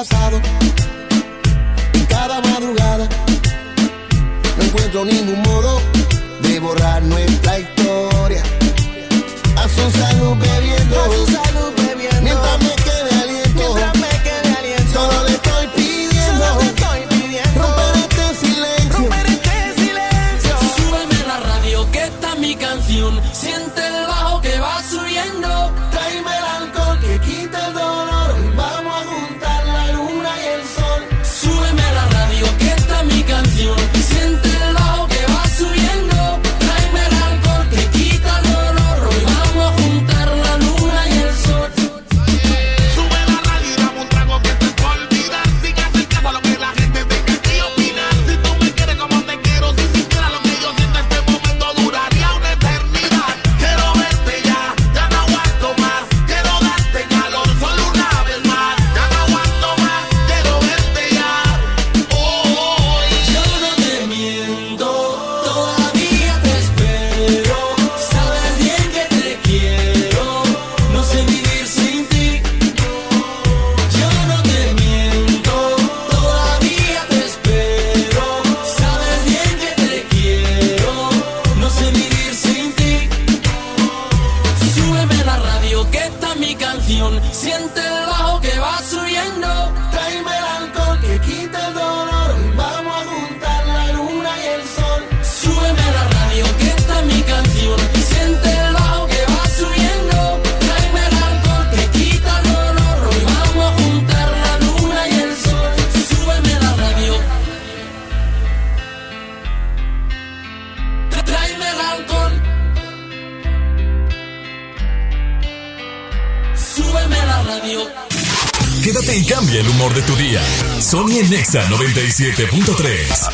pasado. En cada madrugada. No encuentro ningún modo de borrar nuestra historia. A su salud bebiendo. Mientras me cambia el humor de tu día. Sony en Nexa 97.3.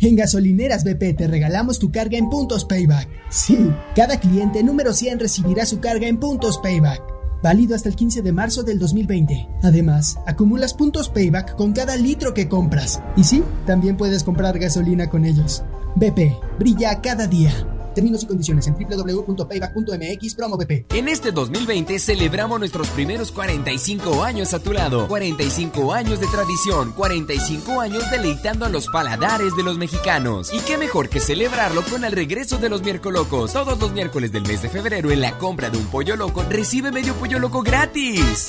En Gasolineras BP te regalamos tu carga en puntos payback. Sí, cada cliente número 100 recibirá su carga en puntos payback. Válido hasta el 15 de marzo del 2020. Además, acumulas puntos payback con cada litro que compras. Y sí, también puedes comprar gasolina con ellos. BP, brilla cada día. Términos y condiciones en www.payback.mx promo. En este 2020 celebramos nuestros primeros 45 años a tu lado. 45 años de tradición, 45 años deleitando a los paladares de los mexicanos. Y qué mejor que celebrarlo con el regreso de los miércolocos. Todos los miércoles del mes de febrero en la compra de un pollo loco recibe medio pollo loco gratis.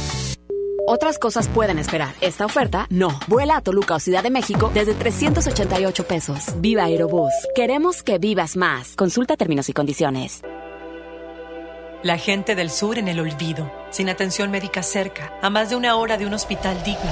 Otras cosas pueden esperar. Esta oferta, no. Vuela a Toluca o Ciudad de México desde 388 pesos. Viva Aerobús. Queremos que vivas más. Consulta términos y condiciones. La gente del sur en el olvido, sin atención médica cerca, a más de una hora de un hospital digno.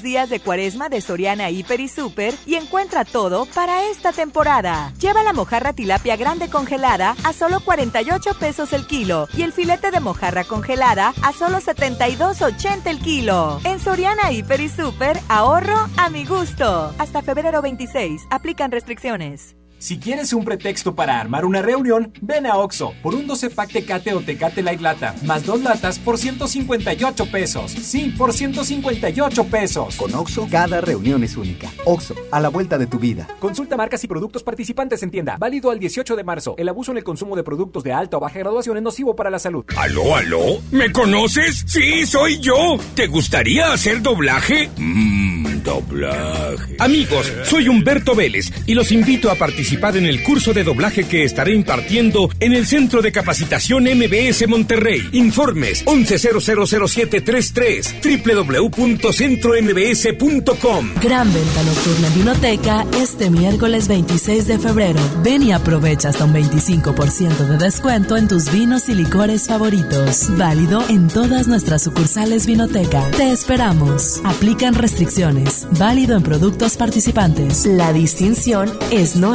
Días de cuaresma de Soriana Hiper y Super y encuentra todo para esta temporada. Lleva la mojarra tilapia grande congelada a solo 48 pesos el kilo y el filete de mojarra congelada a solo 72.80 el kilo. En Soriana Hiper y Super, ahorro a mi gusto. Hasta febrero 26, aplican restricciones. Si quieres un pretexto para armar una reunión, ven a Oxo por un 12 pack Tecate o Tecate Light Lata, más dos latas por 158 pesos. Sí, por 158 pesos. Con Oxo, cada reunión es única. Oxo, a la vuelta de tu vida. Consulta marcas y productos participantes en tienda. Válido al 18 de marzo. El abuso en el consumo de productos de alta o baja graduación es nocivo para la salud. ¿Aló, aló? ¿Me conoces? Sí, soy yo. ¿Te gustaría hacer doblaje? Mmm, doblaje. Amigos, soy Humberto Vélez y los invito a participar en el curso de doblaje que estaré impartiendo en el Centro de Capacitación MBS Monterrey. Informes 11000733 www.centrombs.com. Gran venta nocturna en Vinoteca este miércoles 26 de febrero. Ven y aprovecha hasta un 25% de descuento en tus vinos y licores favoritos. Válido en todas nuestras sucursales Vinoteca. Te esperamos. Aplican restricciones. Válido en productos participantes. La distinción es no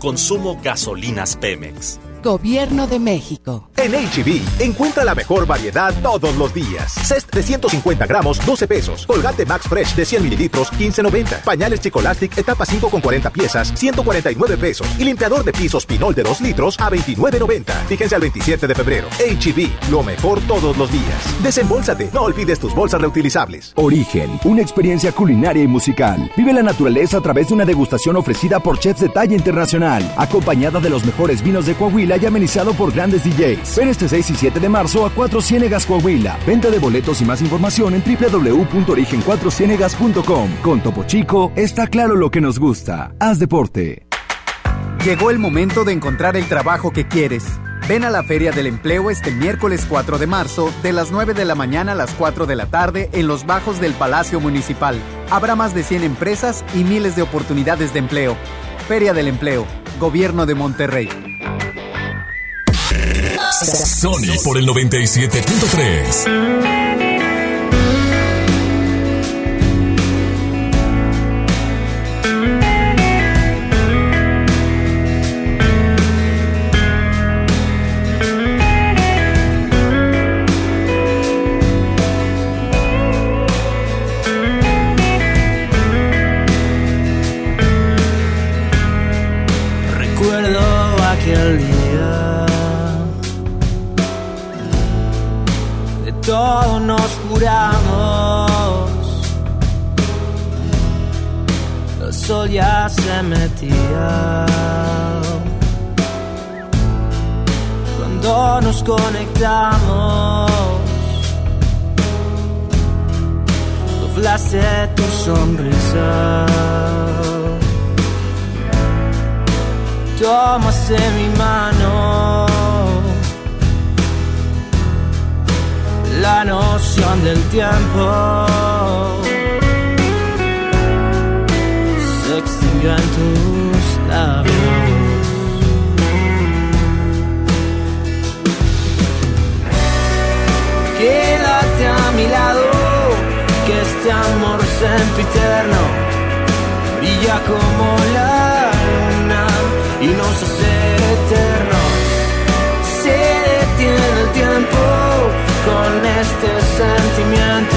consumo gasolinas Pemex. Gobierno de México. En HB, encuentra la mejor variedad todos los días. Cest de 150 gramos, 12 pesos. Colgate Max Fresh de 100 mililitros, 15.90. Pañales Chicolastic, etapa 5 con 40 piezas, 149 pesos. Y limpiador de pisos Pinol de 2 litros a 29.90. Fíjense al 27 de febrero. HB, lo mejor todos los días. Desembolsate, no olvides tus bolsas reutilizables. Origen, una experiencia culinaria y musical. Vive la naturaleza a través de una degustación ofrecida por chefs de talla internacional, acompañada de los mejores vinos de Coahuila y amenizado por grandes DJs. Ven este 6 y 7 de marzo a Cuatro Ciénegas Coahuila. Venta de boletos y más información en www.origen4cienegas.com. Con Topo Chico está claro lo que nos gusta. Haz deporte. Llegó el momento de encontrar el trabajo que quieres. Ven a la Feria del Empleo este miércoles 4 de marzo, de las 9 de la mañana a las 4 de la tarde, en los bajos del Palacio Municipal. Habrá más de 100 empresas y miles de oportunidades de empleo. Feria del Empleo, Gobierno de Monterrey. Sony por el 97.3. nos curamos. El sol ya se metía. Cuando nos conectamos, doblaste tu sonrisa. tomaste mi mano. La noción del tiempo se extinguió en tus labios. Quédate a mi lado, que este amor sempiterno brilla como la luna y nos hace con este sentimiento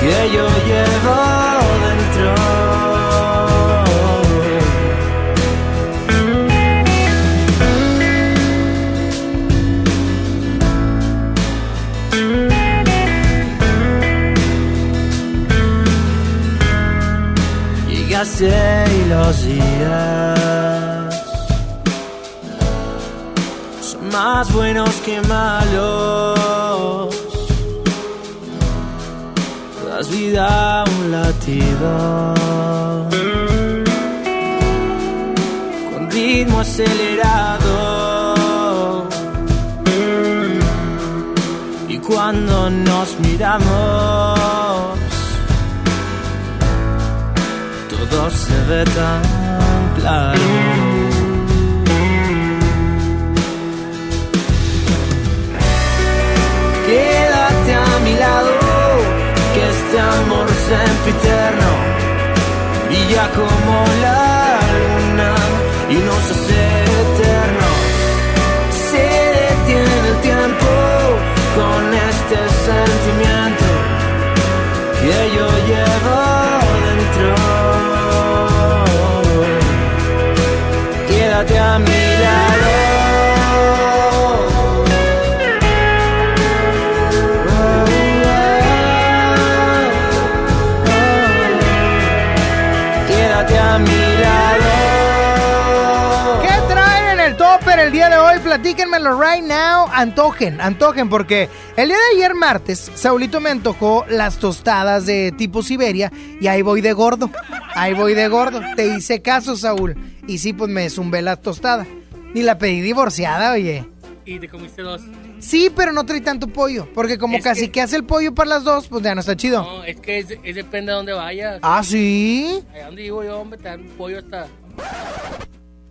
que yo llevo dentro. Y los días un latido con ritmo acelerado. Y cuando nos miramos, todo se ve tan claro. Sempiterno brilla como la luna y nos hace eternos. Se detiene el tiempo con este sentimiento que yo llevo dentro. Quédate a mi lado. Platíquenmelo right now. Antojen, antojen, porque el día de ayer martes, Saulito me antojó las tostadas de tipo Siberia y ahí voy de gordo. Ahí voy de gordo. Te hice caso, Saúl. Y sí, pues me zumbé la tostada. Ni la pedí divorciada, oye. Y te comiste dos. Sí, pero no trae tanto pollo. Porque como Es casi que- que hace el pollo para las dos, pues ya no está chido. No, es que es, es depende de dónde vayas. Ah, ¿sí? Allá donde vivo yo, hombre, te dan pollo hasta...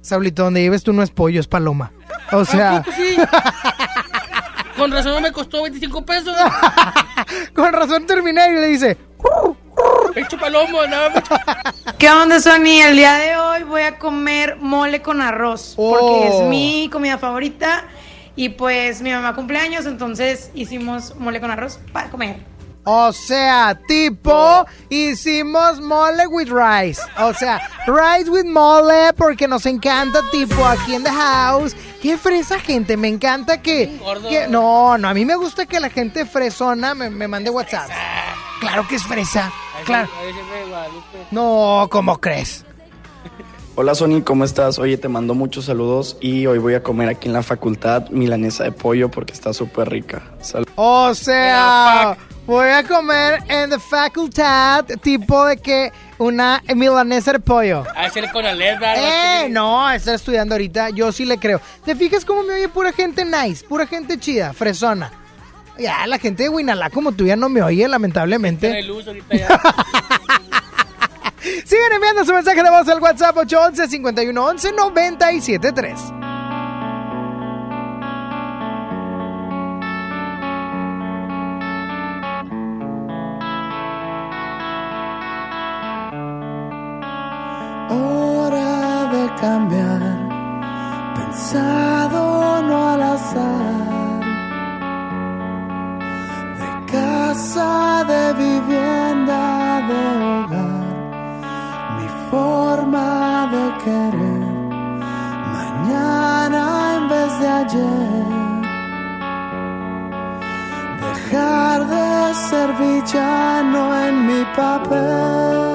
Saulito, donde vives tú no es pollo, es paloma. O sea, ¿A poco sí? Con razón no me costó 25 pesos. con razón terminé y le dice, Pecho palomo, nada más. ¿Qué onda, Sony? El día de hoy voy a comer mole con arroz, porque Oh. es mi comida favorita. Y pues mi mamá cumpleaños, entonces hicimos mole con arroz para comer. O sea, tipo, hicimos mole with rice. O sea, rice with mole porque nos encanta, tipo, aquí en the house. Qué fresa gente, me encanta que... no, no, a mí me gusta que la gente fresona me, me mande WhatsApp. Claro que es fresa, claro. No, ¿cómo crees? Hola Sony, ¿cómo estás? Oye, te mando muchos saludos y hoy voy a comer aquí en la facultad milanesa de pollo porque está súper rica. Sal- O sea, voy a comer en the facultad, tipo de que una milanesa de pollo. A hacerle con alerta. Eh, no, está estudiando ahorita, yo sí le creo. ¿Te fijas cómo me oye pura gente nice, pura gente chida, fresona? Ya, la gente de Winalá como tú ya no me oye, lamentablemente. Tiene luz ahorita ya. Sigan enviando su mensaje de voz al WhatsApp 811 511 973 cambiar, pensado no al azar. De casa, de vivienda, de hogar, mi forma de querer. Mañana en vez de ayer. Dejar de ser villano en mi papel,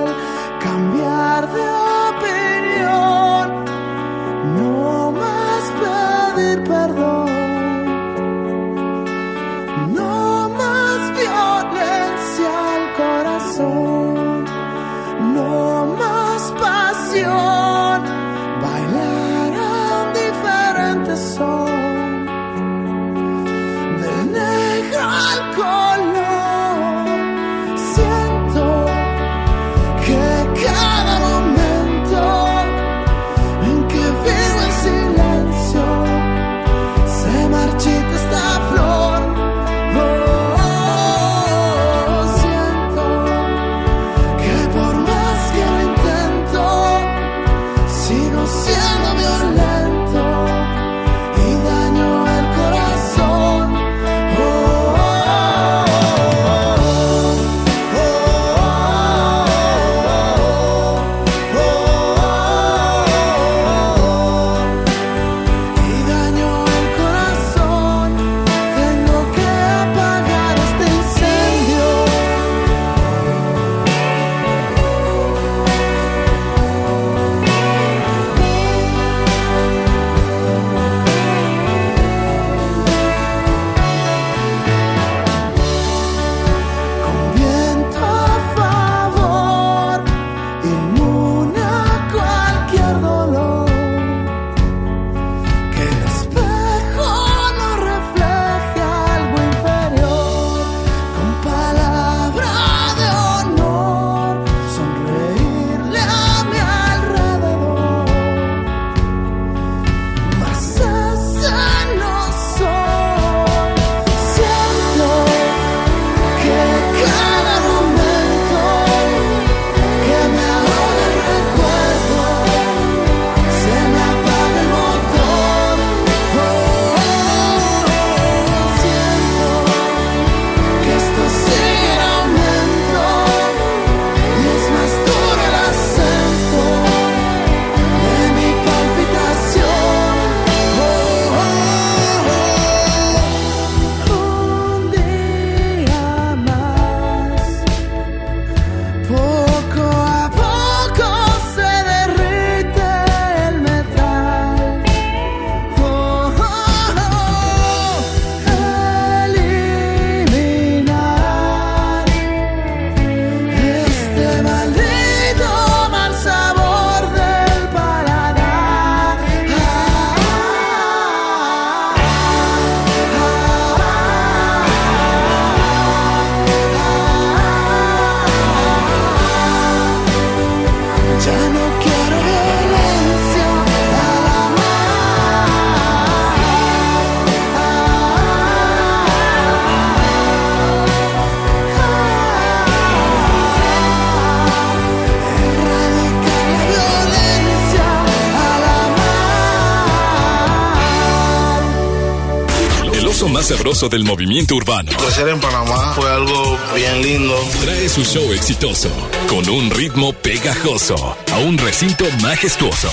más sabroso del movimiento urbano. Crecer en Panamá fue algo bien lindo. Trae su show exitoso con un ritmo pegajoso a un recinto majestuoso.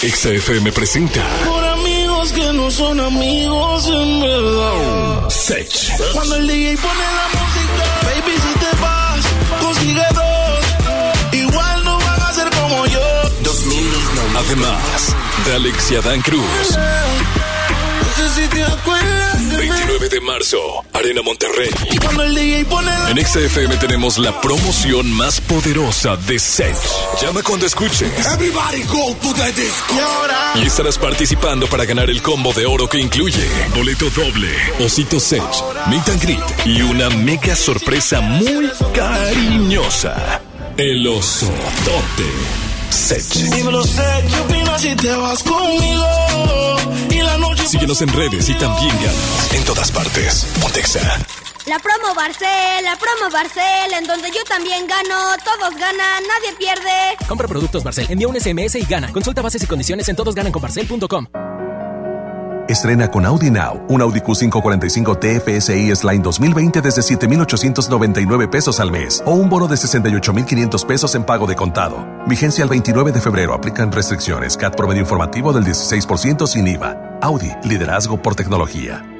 XFM presenta Por amigos que no son amigos en verdad. Sech. Cuando el DJ pone la música, baby, si te vas, consigue dos. Igual no van a ser como yo. Además, de Alex y Adán Cruz. Sé si te acuerdas de mí. 29 de marzo, Arena Monterrey. Cuando el DJ pone la En XFM tenemos la promoción más poderosa de Sech. Llama cuando escuches. Everybody go to the disco. Y ahora, Y estarás participando para ganar el combo de oro que incluye boleto doble, osito Sech, meet and greet y una mega sorpresa muy cariñosa. El osotote Sech. dímelo, sé, ¿qué opinas si te vas conmigo? Y la noche Síguenos en redes y también ganas en todas partes. Pontexa. La promo Barcel, la promo Barcel, en donde yo también gano, todos ganan, nadie pierde. Compra productos Barcel, envía un SMS y gana. Consulta bases y condiciones en todosgananconbarcel.com. Estrena con Audi Now un Audi Q545 TFSI S-Line 2020 desde 7,899 pesos al mes o un bono de 68,500 pesos en pago de contado. Vigencia al 29 de febrero. Aplican restricciones. CAT promedio informativo del 16% sin IVA. Audi, liderazgo por tecnología.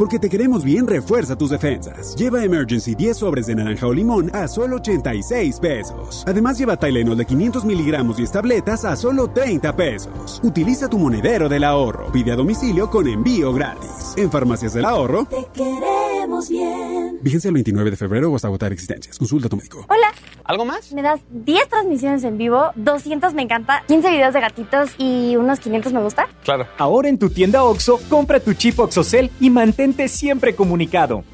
Porque te queremos bien, refuerza tus defensas. Lleva Emergency 10 sobres de naranja o limón a solo 86 pesos. Además, lleva Tylenol de 500 miligramos y tabletas a solo 30 pesos. Utiliza tu monedero del ahorro. Pide a domicilio con envío gratis. En Farmacias del Ahorro. Te queremos bien. Vigencia el 29 de febrero o hasta agotar existencias. Consulta a tu médico. Hola. ¿Algo más? Me das 10 transmisiones en vivo, 200 me encanta, 15 videos de gatitos y unos 500 me gusta. Claro. Ahora en tu tienda OXO, compra tu chip OXOCEL y mantente siempre comunicado.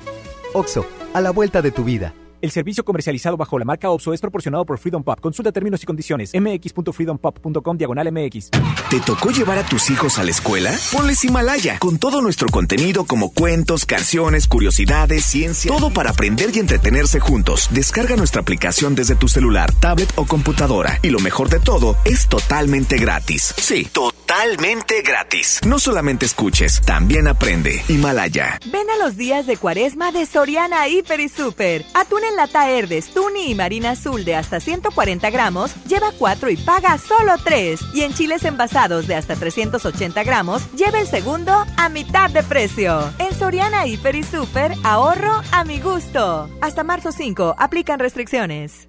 Oxo, a la vuelta de tu vida. El servicio comercializado bajo la marca OXO es proporcionado por Freedom Pop. Consulta términos y condiciones. mx.freedompop.com diagonal mx. ¿Te tocó llevar a tus hijos a la escuela? Ponles Himalaya, con todo nuestro contenido como cuentos, canciones, curiosidades, ciencia, todo para aprender y entretenerse juntos. Descarga nuestra aplicación desde tu celular, tablet o computadora. Y lo mejor de todo, es totalmente gratis. Sí, totalmente gratis. No solamente escuches, también aprende. Himalaya. Ven a los días de cuaresma de Soriana Hiper y Super. Atún en lata Herdes, Tuni y Marina Azul de hasta 140 gramos, lleva 4 y paga solo 3. Y en chiles envasados de hasta 380 gramos, lleva el segundo a mitad de precio. En Soriana Hiper y Super, ahorro a mi gusto. Hasta marzo 5, aplican restricciones.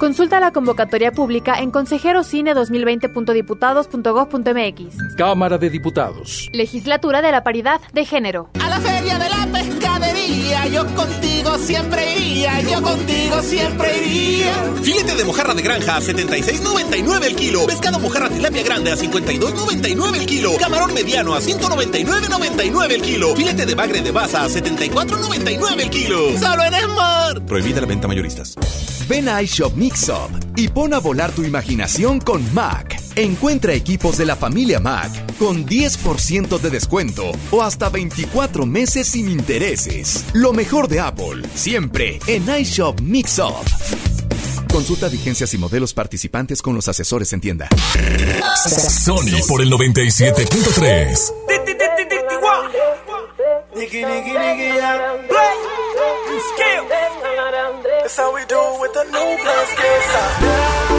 Consulta la convocatoria pública en consejerocine2020.diputados.gov.mx. Cámara de Diputados. Legislatura de la Paridad de Género. A la feria de la pescadería, yo contigo siempre iría, yo contigo siempre iría. Filete de mojarra de granja a 76.99 el kilo. Pescado mojarra tilapia grande a 52.99 el kilo. Camarón mediano a 199.99 el kilo. Filete de bagre de baza a 74.99 el kilo. Solo en Smart. Prohibida la venta mayoristas. Ven a iShop Mixup y pon a volar tu imaginación con Mac. Encuentra equipos de la familia Mac con 10% de descuento o hasta 24 meses sin intereses. Lo mejor de Apple, siempre en iShop Mixup. Consulta vigencias y modelos participantes con los asesores en tienda. Sony por el 97.3. That's how we do with the new skill.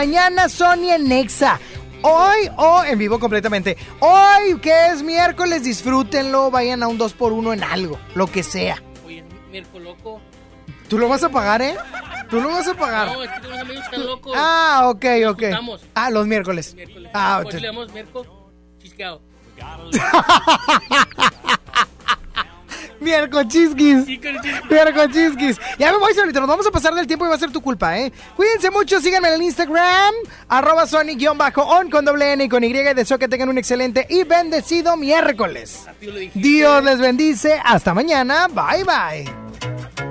Mañana Sony en Nexa. Hoy, o en vivo completamente. Hoy, que es miércoles, disfrútenlo, vayan a un 2x1 en algo, lo que sea. Oye, miércoles loco. ¿Tú lo vas a pagar, eh? ¿Tú lo vas a pagar? No, es que unos amigos están locos. Ah, ok, ok. Ah, los miércoles. Miércoles. Ah, te- le damos miércoles chisqueado. Miércoles chisquis. Miércoles chisquis. Ya me voy solito, nos vamos a pasar del tiempo y va a ser tu culpa, ¿eh? Cuídense mucho, síganme en el Instagram, arroba Sonic-on con doble N y con Y. Deseo que tengan un excelente y bendecido miércoles. Dios les bendice. Hasta mañana. Bye, bye.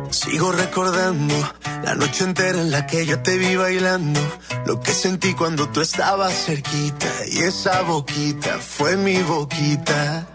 Sigo recordando la noche entera en la que yo te vi bailando. Lo que sentí cuando tú estabas cerquita. Y esa boquita fue mi boquita.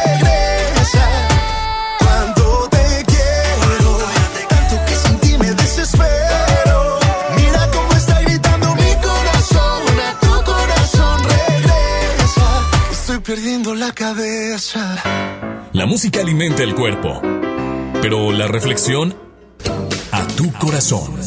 la cabeza. La música alimenta el cuerpo, pero la reflexión a tu corazón.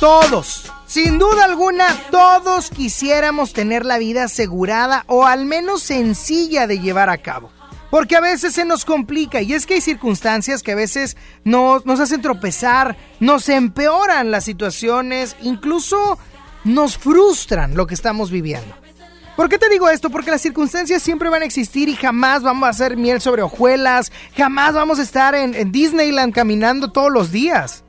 Todos, sin duda alguna, todos quisiéramos tener la vida asegurada o al menos sencilla de llevar a cabo. Porque a veces se nos complica y es que hay circunstancias que a veces nos, nos hacen tropezar, nos empeoran las situaciones, incluso nos frustran lo que estamos viviendo. ¿Por qué te digo esto? Porque las circunstancias siempre van a existir y jamás vamos a hacer miel sobre hojuelas, jamás vamos a estar en, Disneyland caminando todos los días.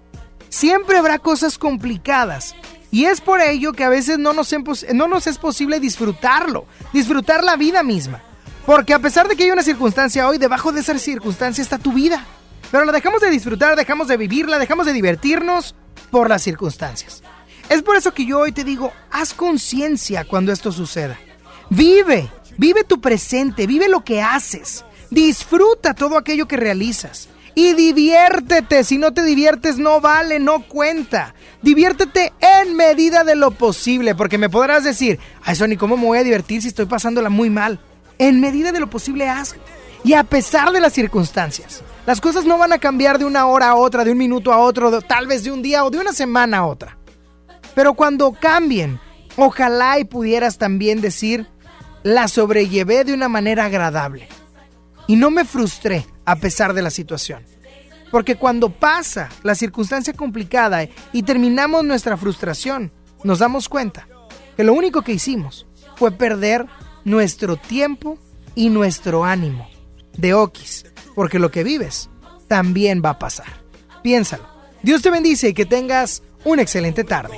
Siempre habrá cosas complicadas. Y es por ello que a veces no nos, no nos es posible disfrutarlo, disfrutar la vida misma. Porque a pesar de que hay una circunstancia hoy, debajo de esa circunstancia está tu vida. Pero la dejamos de disfrutar, dejamos de vivirla, dejamos de divertirnos por las circunstancias. Es por eso que yo hoy te digo, haz conciencia cuando esto suceda. Vive, vive tu presente, vive lo que haces. Disfruta todo aquello que realizas. Y diviértete, si no te diviertes no vale, no cuenta. Diviértete en medida de lo posible, porque me podrás decir, ay Sony, ¿cómo me voy a divertir si estoy pasándola muy mal? En medida de lo posible hazlo. Y a pesar de las circunstancias, las cosas no van a cambiar de una hora a otra, de un minuto a otro, tal vez de un día o de una semana a otra. Pero cuando cambien, ojalá y pudieras también decir, la sobrellevé de una manera agradable. y no me frustré a pesar de la situación. Porque cuando pasa la circunstancia complicada y terminamos nuestra frustración, nos damos cuenta que lo único que hicimos fue perder nuestro tiempo y nuestro ánimo de Okis, porque lo que vives también va a pasar. Piénsalo. Dios te bendice y que tengas una excelente tarde.